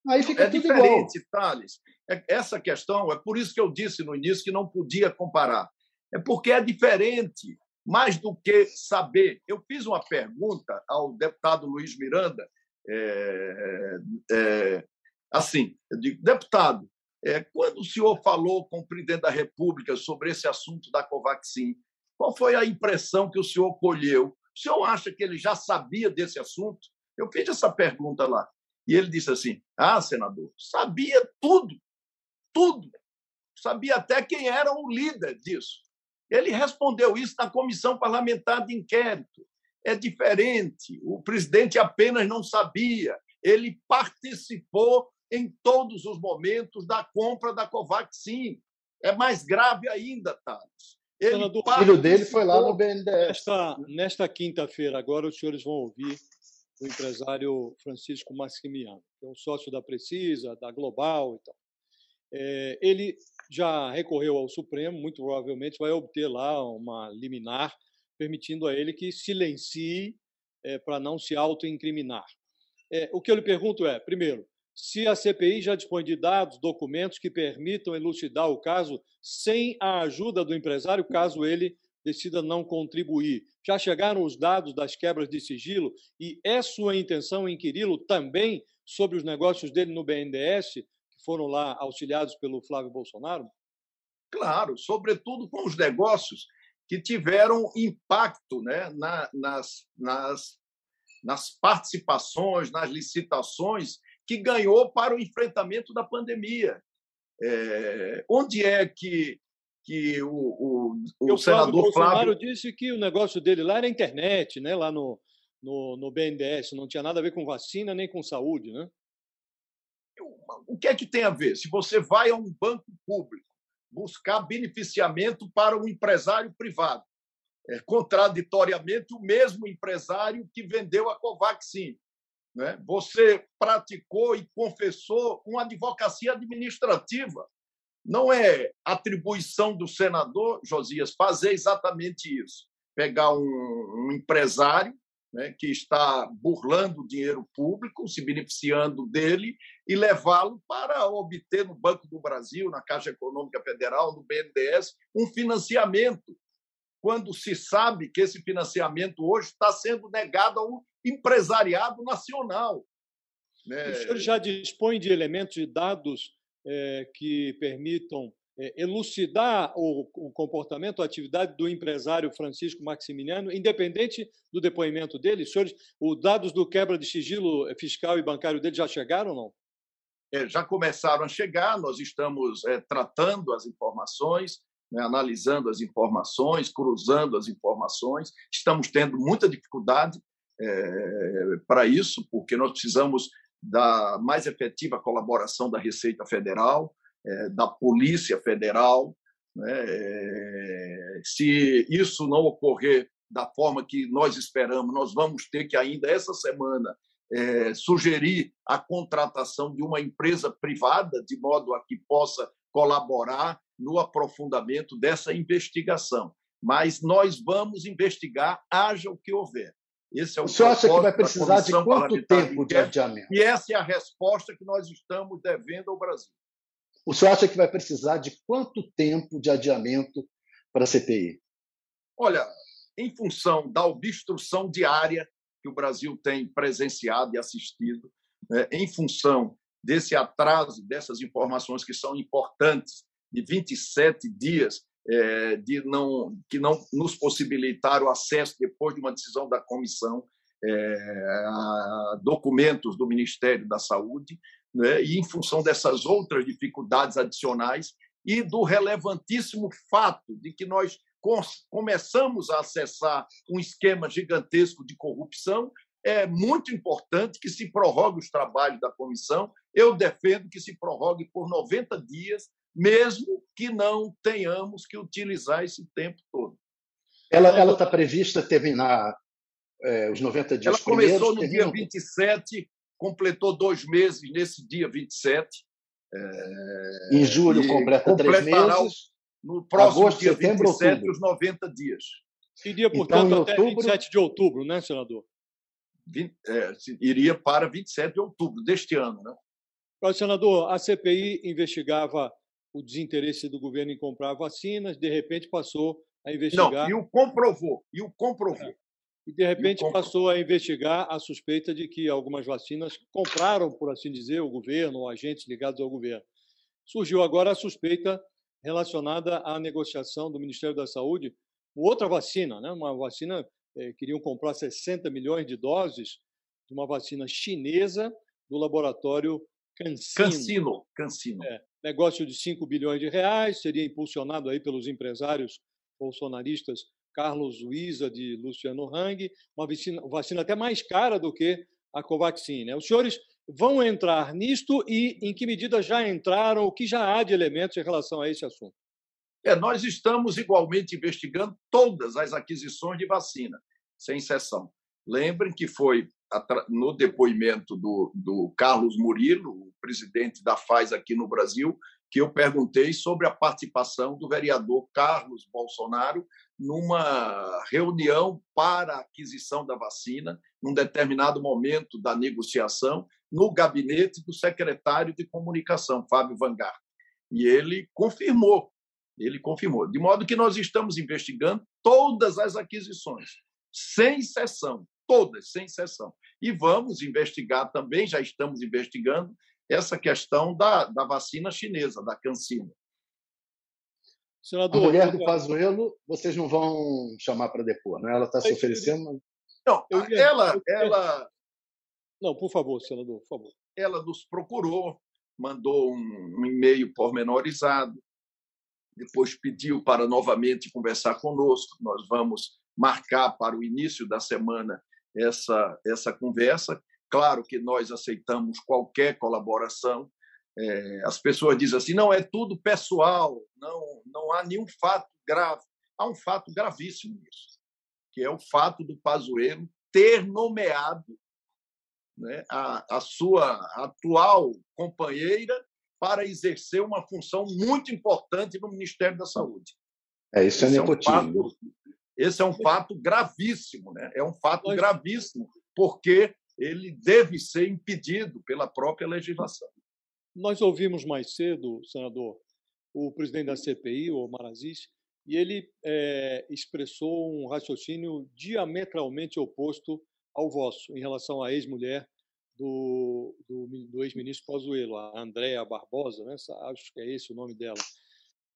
Aí fica é tudo diferente, igual. Thales. É, essa questão, é por isso que eu disse no início que não podia comparar. É porque é diferente, mais do que saber. Eu fiz uma pergunta ao deputado Luiz Miranda, é, é, assim, eu digo, deputado, é, quando o senhor falou com o presidente da República sobre esse assunto da Covaxin, qual foi a impressão que o senhor colheu? O senhor acha que ele já sabia desse assunto? Eu fiz essa pergunta lá. E ele disse assim: Ah, senador, sabia tudo, tudo. Sabia até quem era o líder disso. Ele respondeu isso na comissão parlamentar de inquérito. É diferente. O presidente apenas não sabia. Ele participou em todos os momentos da compra da Covaxin. É mais grave ainda, Thales. Ele o filho dele foi lá no BNDES. Nesta, nesta quinta-feira, agora, os senhores vão ouvir o empresário Francisco Maximiano, que é um sócio da Precisa, da Global e tal. É, ele já recorreu ao Supremo, muito provavelmente vai obter lá uma liminar permitindo a ele que silencie é, para não se autoincriminar. É, o que eu lhe pergunto é, primeiro, se a CPI já dispõe de dados, documentos que permitam elucidar o caso sem a ajuda do empresário, caso ele decida não contribuir. Já chegaram os dados das quebras de sigilo e é sua intenção inquiri-lo também sobre os negócios dele no BNDES, que foram lá auxiliados pelo Flávio Bolsonaro? Claro, sobretudo com os negócios que tiveram impacto né, na, nas, nas, nas participações, nas licitações que ganhou para o enfrentamento da pandemia. É, onde é que que o, o, o, o senador Flávio Bolsonaro disse que o negócio dele lá era internet, né? lá no, no, no BNDES, não tinha nada a ver com vacina nem com saúde. Né? O que é que tem a ver? Se você vai a um banco público buscar beneficiamento para um empresário privado, é, contraditoriamente o mesmo empresário que vendeu a Covaxin. Né? Você praticou e confessou uma advocacia administrativa não é atribuição do senador Josias fazer exatamente isso. Pegar um, um empresário né, que está burlando o dinheiro público, se beneficiando dele, e levá-lo para obter no Banco do Brasil, na Caixa Econômica Federal, no BNDES, um financiamento, quando se sabe que esse financiamento hoje está sendo negado empresariado nacional. Né? O senhor já dispõe de elementos e dados é, que permitam é, elucidar o, o, comportamento, a atividade do empresário Francisco Maximiliano, independente do depoimento dele? Senhores, os dados do quebra de sigilo fiscal e bancário dele já chegaram ou não? É, já começaram a chegar, nós estamos é, tratando as informações, né, analisando as informações, cruzando as informações. Estamos tendo muita dificuldade é, para isso, porque nós precisamos da mais efetiva colaboração da Receita Federal, é, da Polícia Federal. Né? É, se isso não ocorrer da forma que nós esperamos, nós vamos ter que ainda essa semana é, sugerir a contratação de uma empresa privada, de modo a que possa colaborar no aprofundamento dessa investigação. Mas nós vamos investigar, haja o que houver. Esse é o, o senhor acha que vai precisar de quanto tempo de adiamento? E essa é a resposta que nós estamos devendo ao Brasil. O senhor acha que vai precisar de quanto tempo de adiamento para a CPI? Olha, em função da obstrução diária que o Brasil tem presenciado e assistido, né, em função desse atraso dessas informações que são importantes, de 27 dias é, de não, que não nos possibilitaram acesso, depois de uma decisão da comissão, é, a documentos do Ministério da Saúde, né, e em função dessas outras dificuldades adicionais e do relevantíssimo fato de que nós começamos a acessar um esquema gigantesco de corrupção, é muito importante que se prorrogue os trabalhos da comissão. Eu defendo que se prorrogue por 90 dias mesmo que não tenhamos que utilizar esse tempo todo. Ela está prevista terminar é, os 90 dias Ela começou no dia 27, completou dois meses nesse dia 27, É, em julho completa três meses. No próximo agosto, dia setembro, 27, outubro. os 90 dias. Iria, então, portanto, então, até outubro... 27 de outubro, né, senador? 20, é, iria para 27 de outubro deste ano. Né? Senador, a CPI investigava o desinteresse do governo em comprar vacinas, de repente passou a investigar. Não, e o comprovou, e o comprovou. É. E de repente e passou a investigar a suspeita de que algumas vacinas compraram, por assim dizer, o governo ou agentes ligados ao governo. Surgiu agora a suspeita relacionada à negociação do Ministério da Saúde outra vacina, né? uma vacina, eh, queriam comprar 60 milhões de doses de uma vacina chinesa do laboratório Cancino. Cancino. Cancino. É, negócio de 5 bilhões de reais, seria impulsionado aí pelos empresários bolsonaristas Carlos Luiza de Luciano Hang, uma vacina, vacina até mais cara do que a Covaxin. Né? Os senhores vão entrar nisto e em que medida já entraram, o que já há de elementos em relação a esse assunto? É, nós estamos igualmente investigando todas as aquisições de vacina, sem exceção. Lembrem que foi no depoimento do, do Carlos Murilo, o presidente da FAS aqui no Brasil, que eu perguntei sobre a participação do vereador Carlos Bolsonaro numa reunião para aquisição da vacina, num determinado momento da negociação, no gabinete do secretário de comunicação, Fábio Vangar. E ele confirmou, ele confirmou. De modo que nós estamos investigando todas as aquisições, sem exceção, todas, sem exceção. E vamos investigar também, já estamos investigando, essa questão da, da vacina chinesa, da CanSino. Senador, a mulher do Pazuello, vocês não vão chamar para depor, né? Ela está se oferecendo. Não, ela, ela. Não, por favor, senador, por favor. Ela nos procurou, mandou um, um e-mail pormenorizado, depois pediu para novamente conversar conosco. Nós vamos marcar para o início da semana essa, essa conversa. Claro que nós aceitamos qualquer colaboração. É, as pessoas dizem assim: não, é tudo pessoal, não, não há nenhum fato grave. Há um fato gravíssimo nisso, que é o fato do Pazuello ter nomeado né, a, a sua atual companheira para exercer uma função muito importante no Ministério da Saúde. É, isso é nepotismo. É um fato, esse é um fato gravíssimo, né? É um fato gravíssimo, porque ele deve ser impedido pela própria legislação. Nós ouvimos mais cedo, senador, o presidente da CPI, o Omar Aziz, e ele é, expressou um raciocínio diametralmente oposto ao vosso em relação à ex-mulher do, do, do ex-ministro Pazuello, a Andréa Barbosa, né? acho que é esse o nome dela.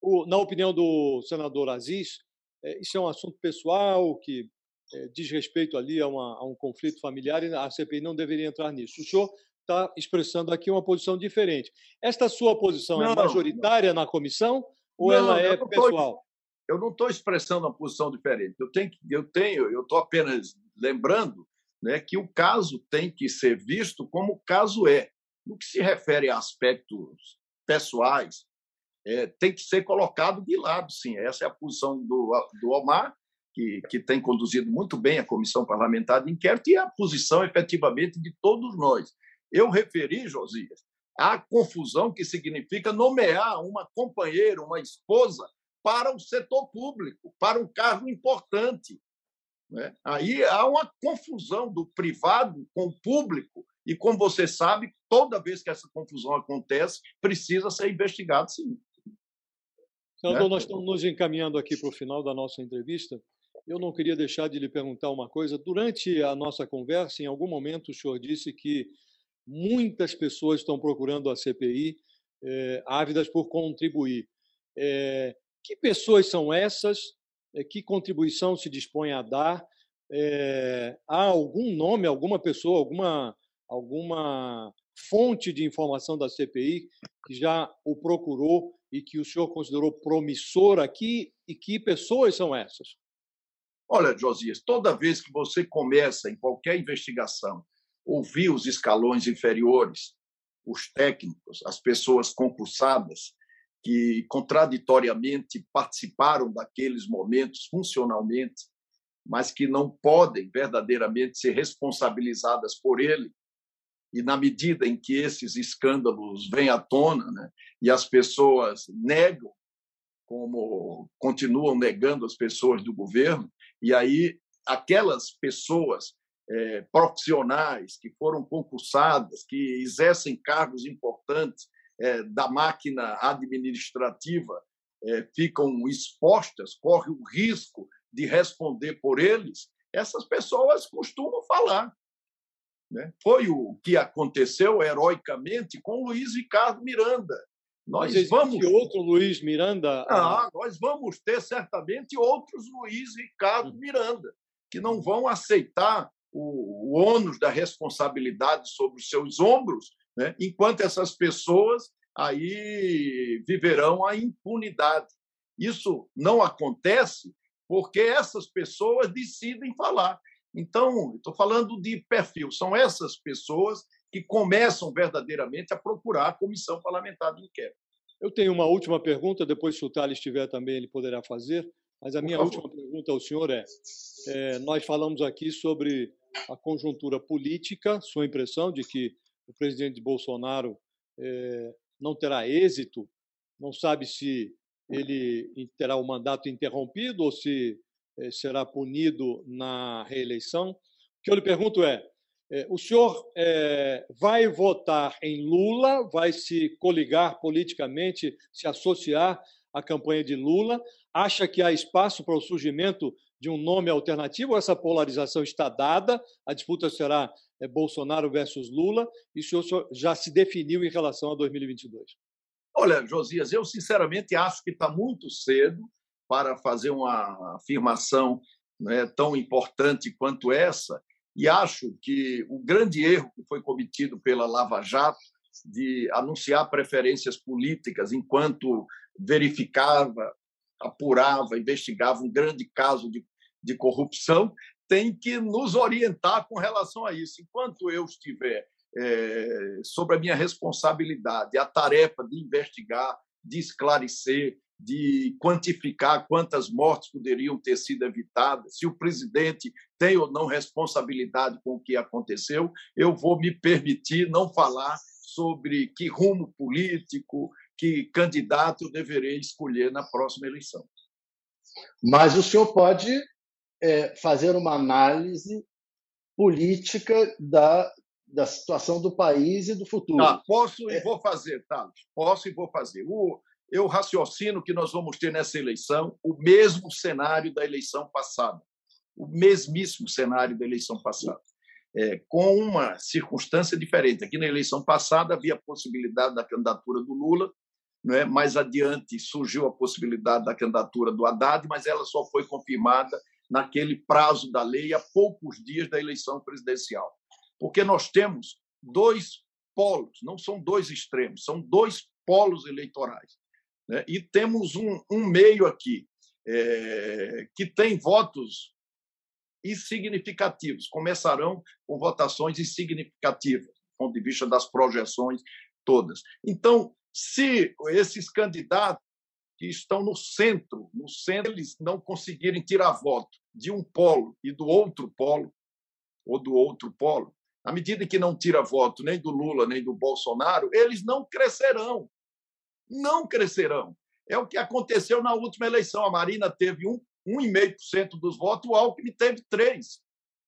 O, na opinião do senador Aziz, é, isso é um assunto pessoal que é, diz respeito ali a, uma, a, um conflito familiar e a CPI não deveria entrar nisso. O senhor está expressando aqui uma posição diferente. Esta sua posição é não, é majoritária não. na comissão ou não, ela é pessoal? Tô, eu não estou expressando uma posição diferente. Eu tenho, eu tenho, eu estou apenas lembrando né, que o caso tem que ser visto como o caso é. No que se refere a aspectos pessoais, é, tem que ser colocado de lado, sim. Essa é a posição do, do Omar, que, que tem conduzido muito bem a comissão parlamentar de inquérito, e a posição, efetivamente, de todos nós. Eu referi, Josias, à confusão que significa nomear uma companheira, uma esposa, para o setor público, para um cargo importante. Né? Aí há uma confusão do privado com o público, e como você sabe, toda vez que essa confusão acontece, precisa ser investigado, sim. Senador, né? nós estamos nos encaminhando aqui para o final da nossa entrevista. Eu não queria deixar de lhe perguntar uma coisa. Durante a nossa conversa, em algum momento, o senhor disse que muitas pessoas estão procurando a CPI, é, ávidas por contribuir. É, que pessoas são essas? É, que contribuição se dispõe a dar? Há algum nome, alguma pessoa, alguma, alguma fonte de informação da CPI que já o procurou e que o senhor considerou promissor aqui e que pessoas são essas? Olha, Josias, toda vez que você começa em qualquer investigação, ouvir os escalões inferiores, os técnicos, as pessoas concursadas, que contraditoriamente participaram daqueles momentos funcionalmente, mas que não podem verdadeiramente ser responsabilizadas por ele, e na medida em que esses escândalos vêm à tona né, e as pessoas negam, como continuam negando as pessoas do governo, e aí aquelas pessoas é, profissionais que foram concursadas, que exercem cargos importantes é, da máquina administrativa, é, ficam expostas, corre o risco de responder por eles, essas pessoas costumam falar. Né? Foi o que aconteceu heroicamente com Luiz Ricardo Miranda. Nós Mas vamos outro Luiz Miranda. Ah, nós vamos ter certamente outros Luiz Ricardo hum. Miranda que não vão aceitar o, o ônus da responsabilidade sobre os seus ombros, né? enquanto essas pessoas aí viverão a impunidade. Isso não acontece porque essas pessoas decidem falar. Então, estou falando de perfil, são essas pessoas que começam verdadeiramente a procurar a comissão parlamentar de inquérito. Eu tenho uma última pergunta, depois, se o Thales estiver também, ele poderá fazer. Mas a minha última pergunta ao senhor é, é: nós falamos aqui sobre a conjuntura política, sua impressão de que o presidente Bolsonaro é, não terá êxito, não sabe se ele terá o mandato interrompido ou se será punido na reeleição. O que eu lhe pergunto é: é o senhor é, vai votar em Lula, vai se coligar politicamente, se associar à campanha de Lula? Acha que há espaço para o surgimento de um nome alternativo? Essa polarização está dada? A disputa será Bolsonaro versus Lula? E o senhor já se definiu em relação a 2022? Olha, Josias, eu sinceramente acho que está muito cedo para fazer uma afirmação né, tão importante quanto essa, e acho que o grande erro que foi cometido pela Lava Jato de anunciar preferências políticas enquanto verificava, apurava, investigava um grande caso de, de corrupção, tem que nos orientar com relação a isso. Enquanto eu estiver é, sobre a minha responsabilidade, a tarefa de investigar, de esclarecer, de quantificar quantas mortes poderiam ter sido evitadas, se o presidente tem ou não responsabilidade com o que aconteceu, eu vou me permitir não falar sobre que rumo político, que candidato eu deverei escolher na próxima eleição. Mas o senhor pode é, fazer uma análise política da, da situação do país e do futuro. Ah, posso e é... vou fazer, Thales. Posso e vou fazer. O, eu raciocino que nós vamos ter nessa eleição o mesmo cenário da eleição passada, o mesmíssimo cenário da eleição passada, é, com uma circunstância diferente. Aqui na eleição passada havia a possibilidade da candidatura do Lula, não é? mais adiante surgiu a possibilidade da candidatura do Haddad, mas ela só foi confirmada naquele prazo da lei, a poucos dias da eleição presidencial. Porque nós temos dois polos, não são dois extremos, são dois polos eleitorais. Né? E temos um, um meio aqui é, que tem votos insignificativos, começarão com votações insignificativas, do ponto de vista das projeções todas. Então, se esses candidatos que estão no centro, no centro, eles não conseguirem tirar voto de um polo e do outro polo, ou do outro polo, à medida que não tira voto nem do Lula nem do Bolsonaro, eles não crescerão não crescerão. É o que aconteceu na última eleição. A Marina teve 1,5% dos votos, o Alckmin teve 3%.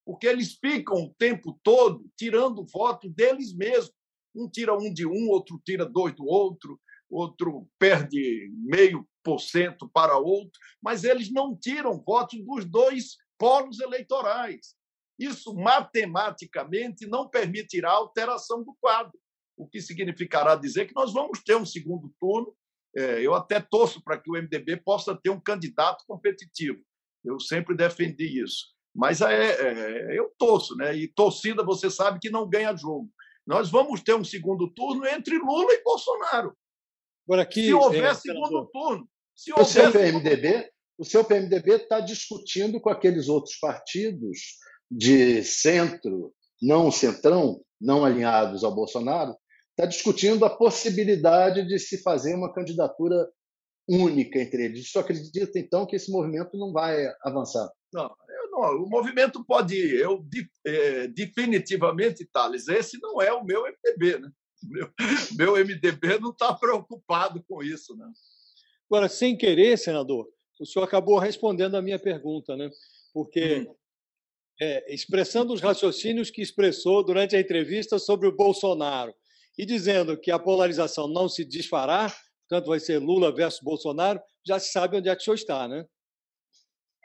Porque eles ficam o tempo todo tirando voto deles mesmos. Um tira um de um, outro tira dois do outro, outro perde meio por cento para outro, mas eles não tiram votos dos dois polos eleitorais. Isso matematicamente não permitirá alteração do quadro o que significará dizer que nós vamos ter um segundo turno. É, eu até torço para que o MDB possa ter um candidato competitivo. Eu sempre defendi isso. Mas é, é, eu torço, né? E torcida, você sabe que não ganha jogo. Nós vamos ter um segundo turno entre Lula e Bolsonaro. Por aqui, se houver é, segundo turno. Se houver o seu PMDB, o seu PMDB está discutindo com aqueles outros partidos de centro, não centrão, não alinhados ao Bolsonaro, está discutindo a possibilidade de se fazer uma candidatura única entre eles. Só acredita, então, que esse movimento não vai avançar? Não, eu o movimento pode ir. Eu, é, definitivamente, Thales, esse não é o meu MDB. Né? Meu, meu MDB não está preocupado com isso. Né? Agora, sem querer, senador, o senhor acabou respondendo a minha pergunta, né? porque hum. é, expressando os raciocínios que expressou durante a entrevista sobre o Bolsonaro e dizendo que a polarização não se desfará, portanto vai ser Lula versus Bolsonaro, já se sabe onde é que o senhor está, né?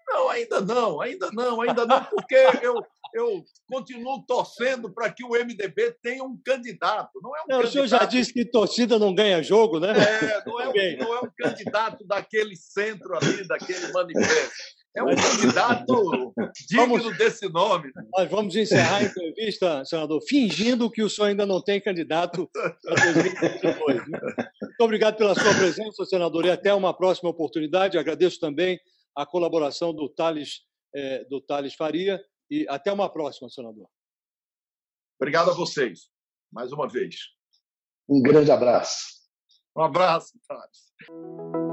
Não, ainda não, ainda não, ainda não, porque eu, eu continuo torcendo para que o MDB tenha um candidato. Não é um não, candidato... O senhor já disse que torcida não ganha jogo, né? É, não é, um, não é um candidato daquele centro ali, daquele manifesto. É um candidato digno vamos, desse nome. Nós vamos encerrar a entrevista, senador, fingindo que o senhor ainda não tem candidato para 2022. Né? Muito obrigado pela sua presença, senador, e até uma próxima oportunidade. Agradeço também a colaboração do Thales, é, do Thales Faria. E até uma próxima, senador. Obrigado a vocês, mais uma vez. Um grande abraço. Um abraço, Thales.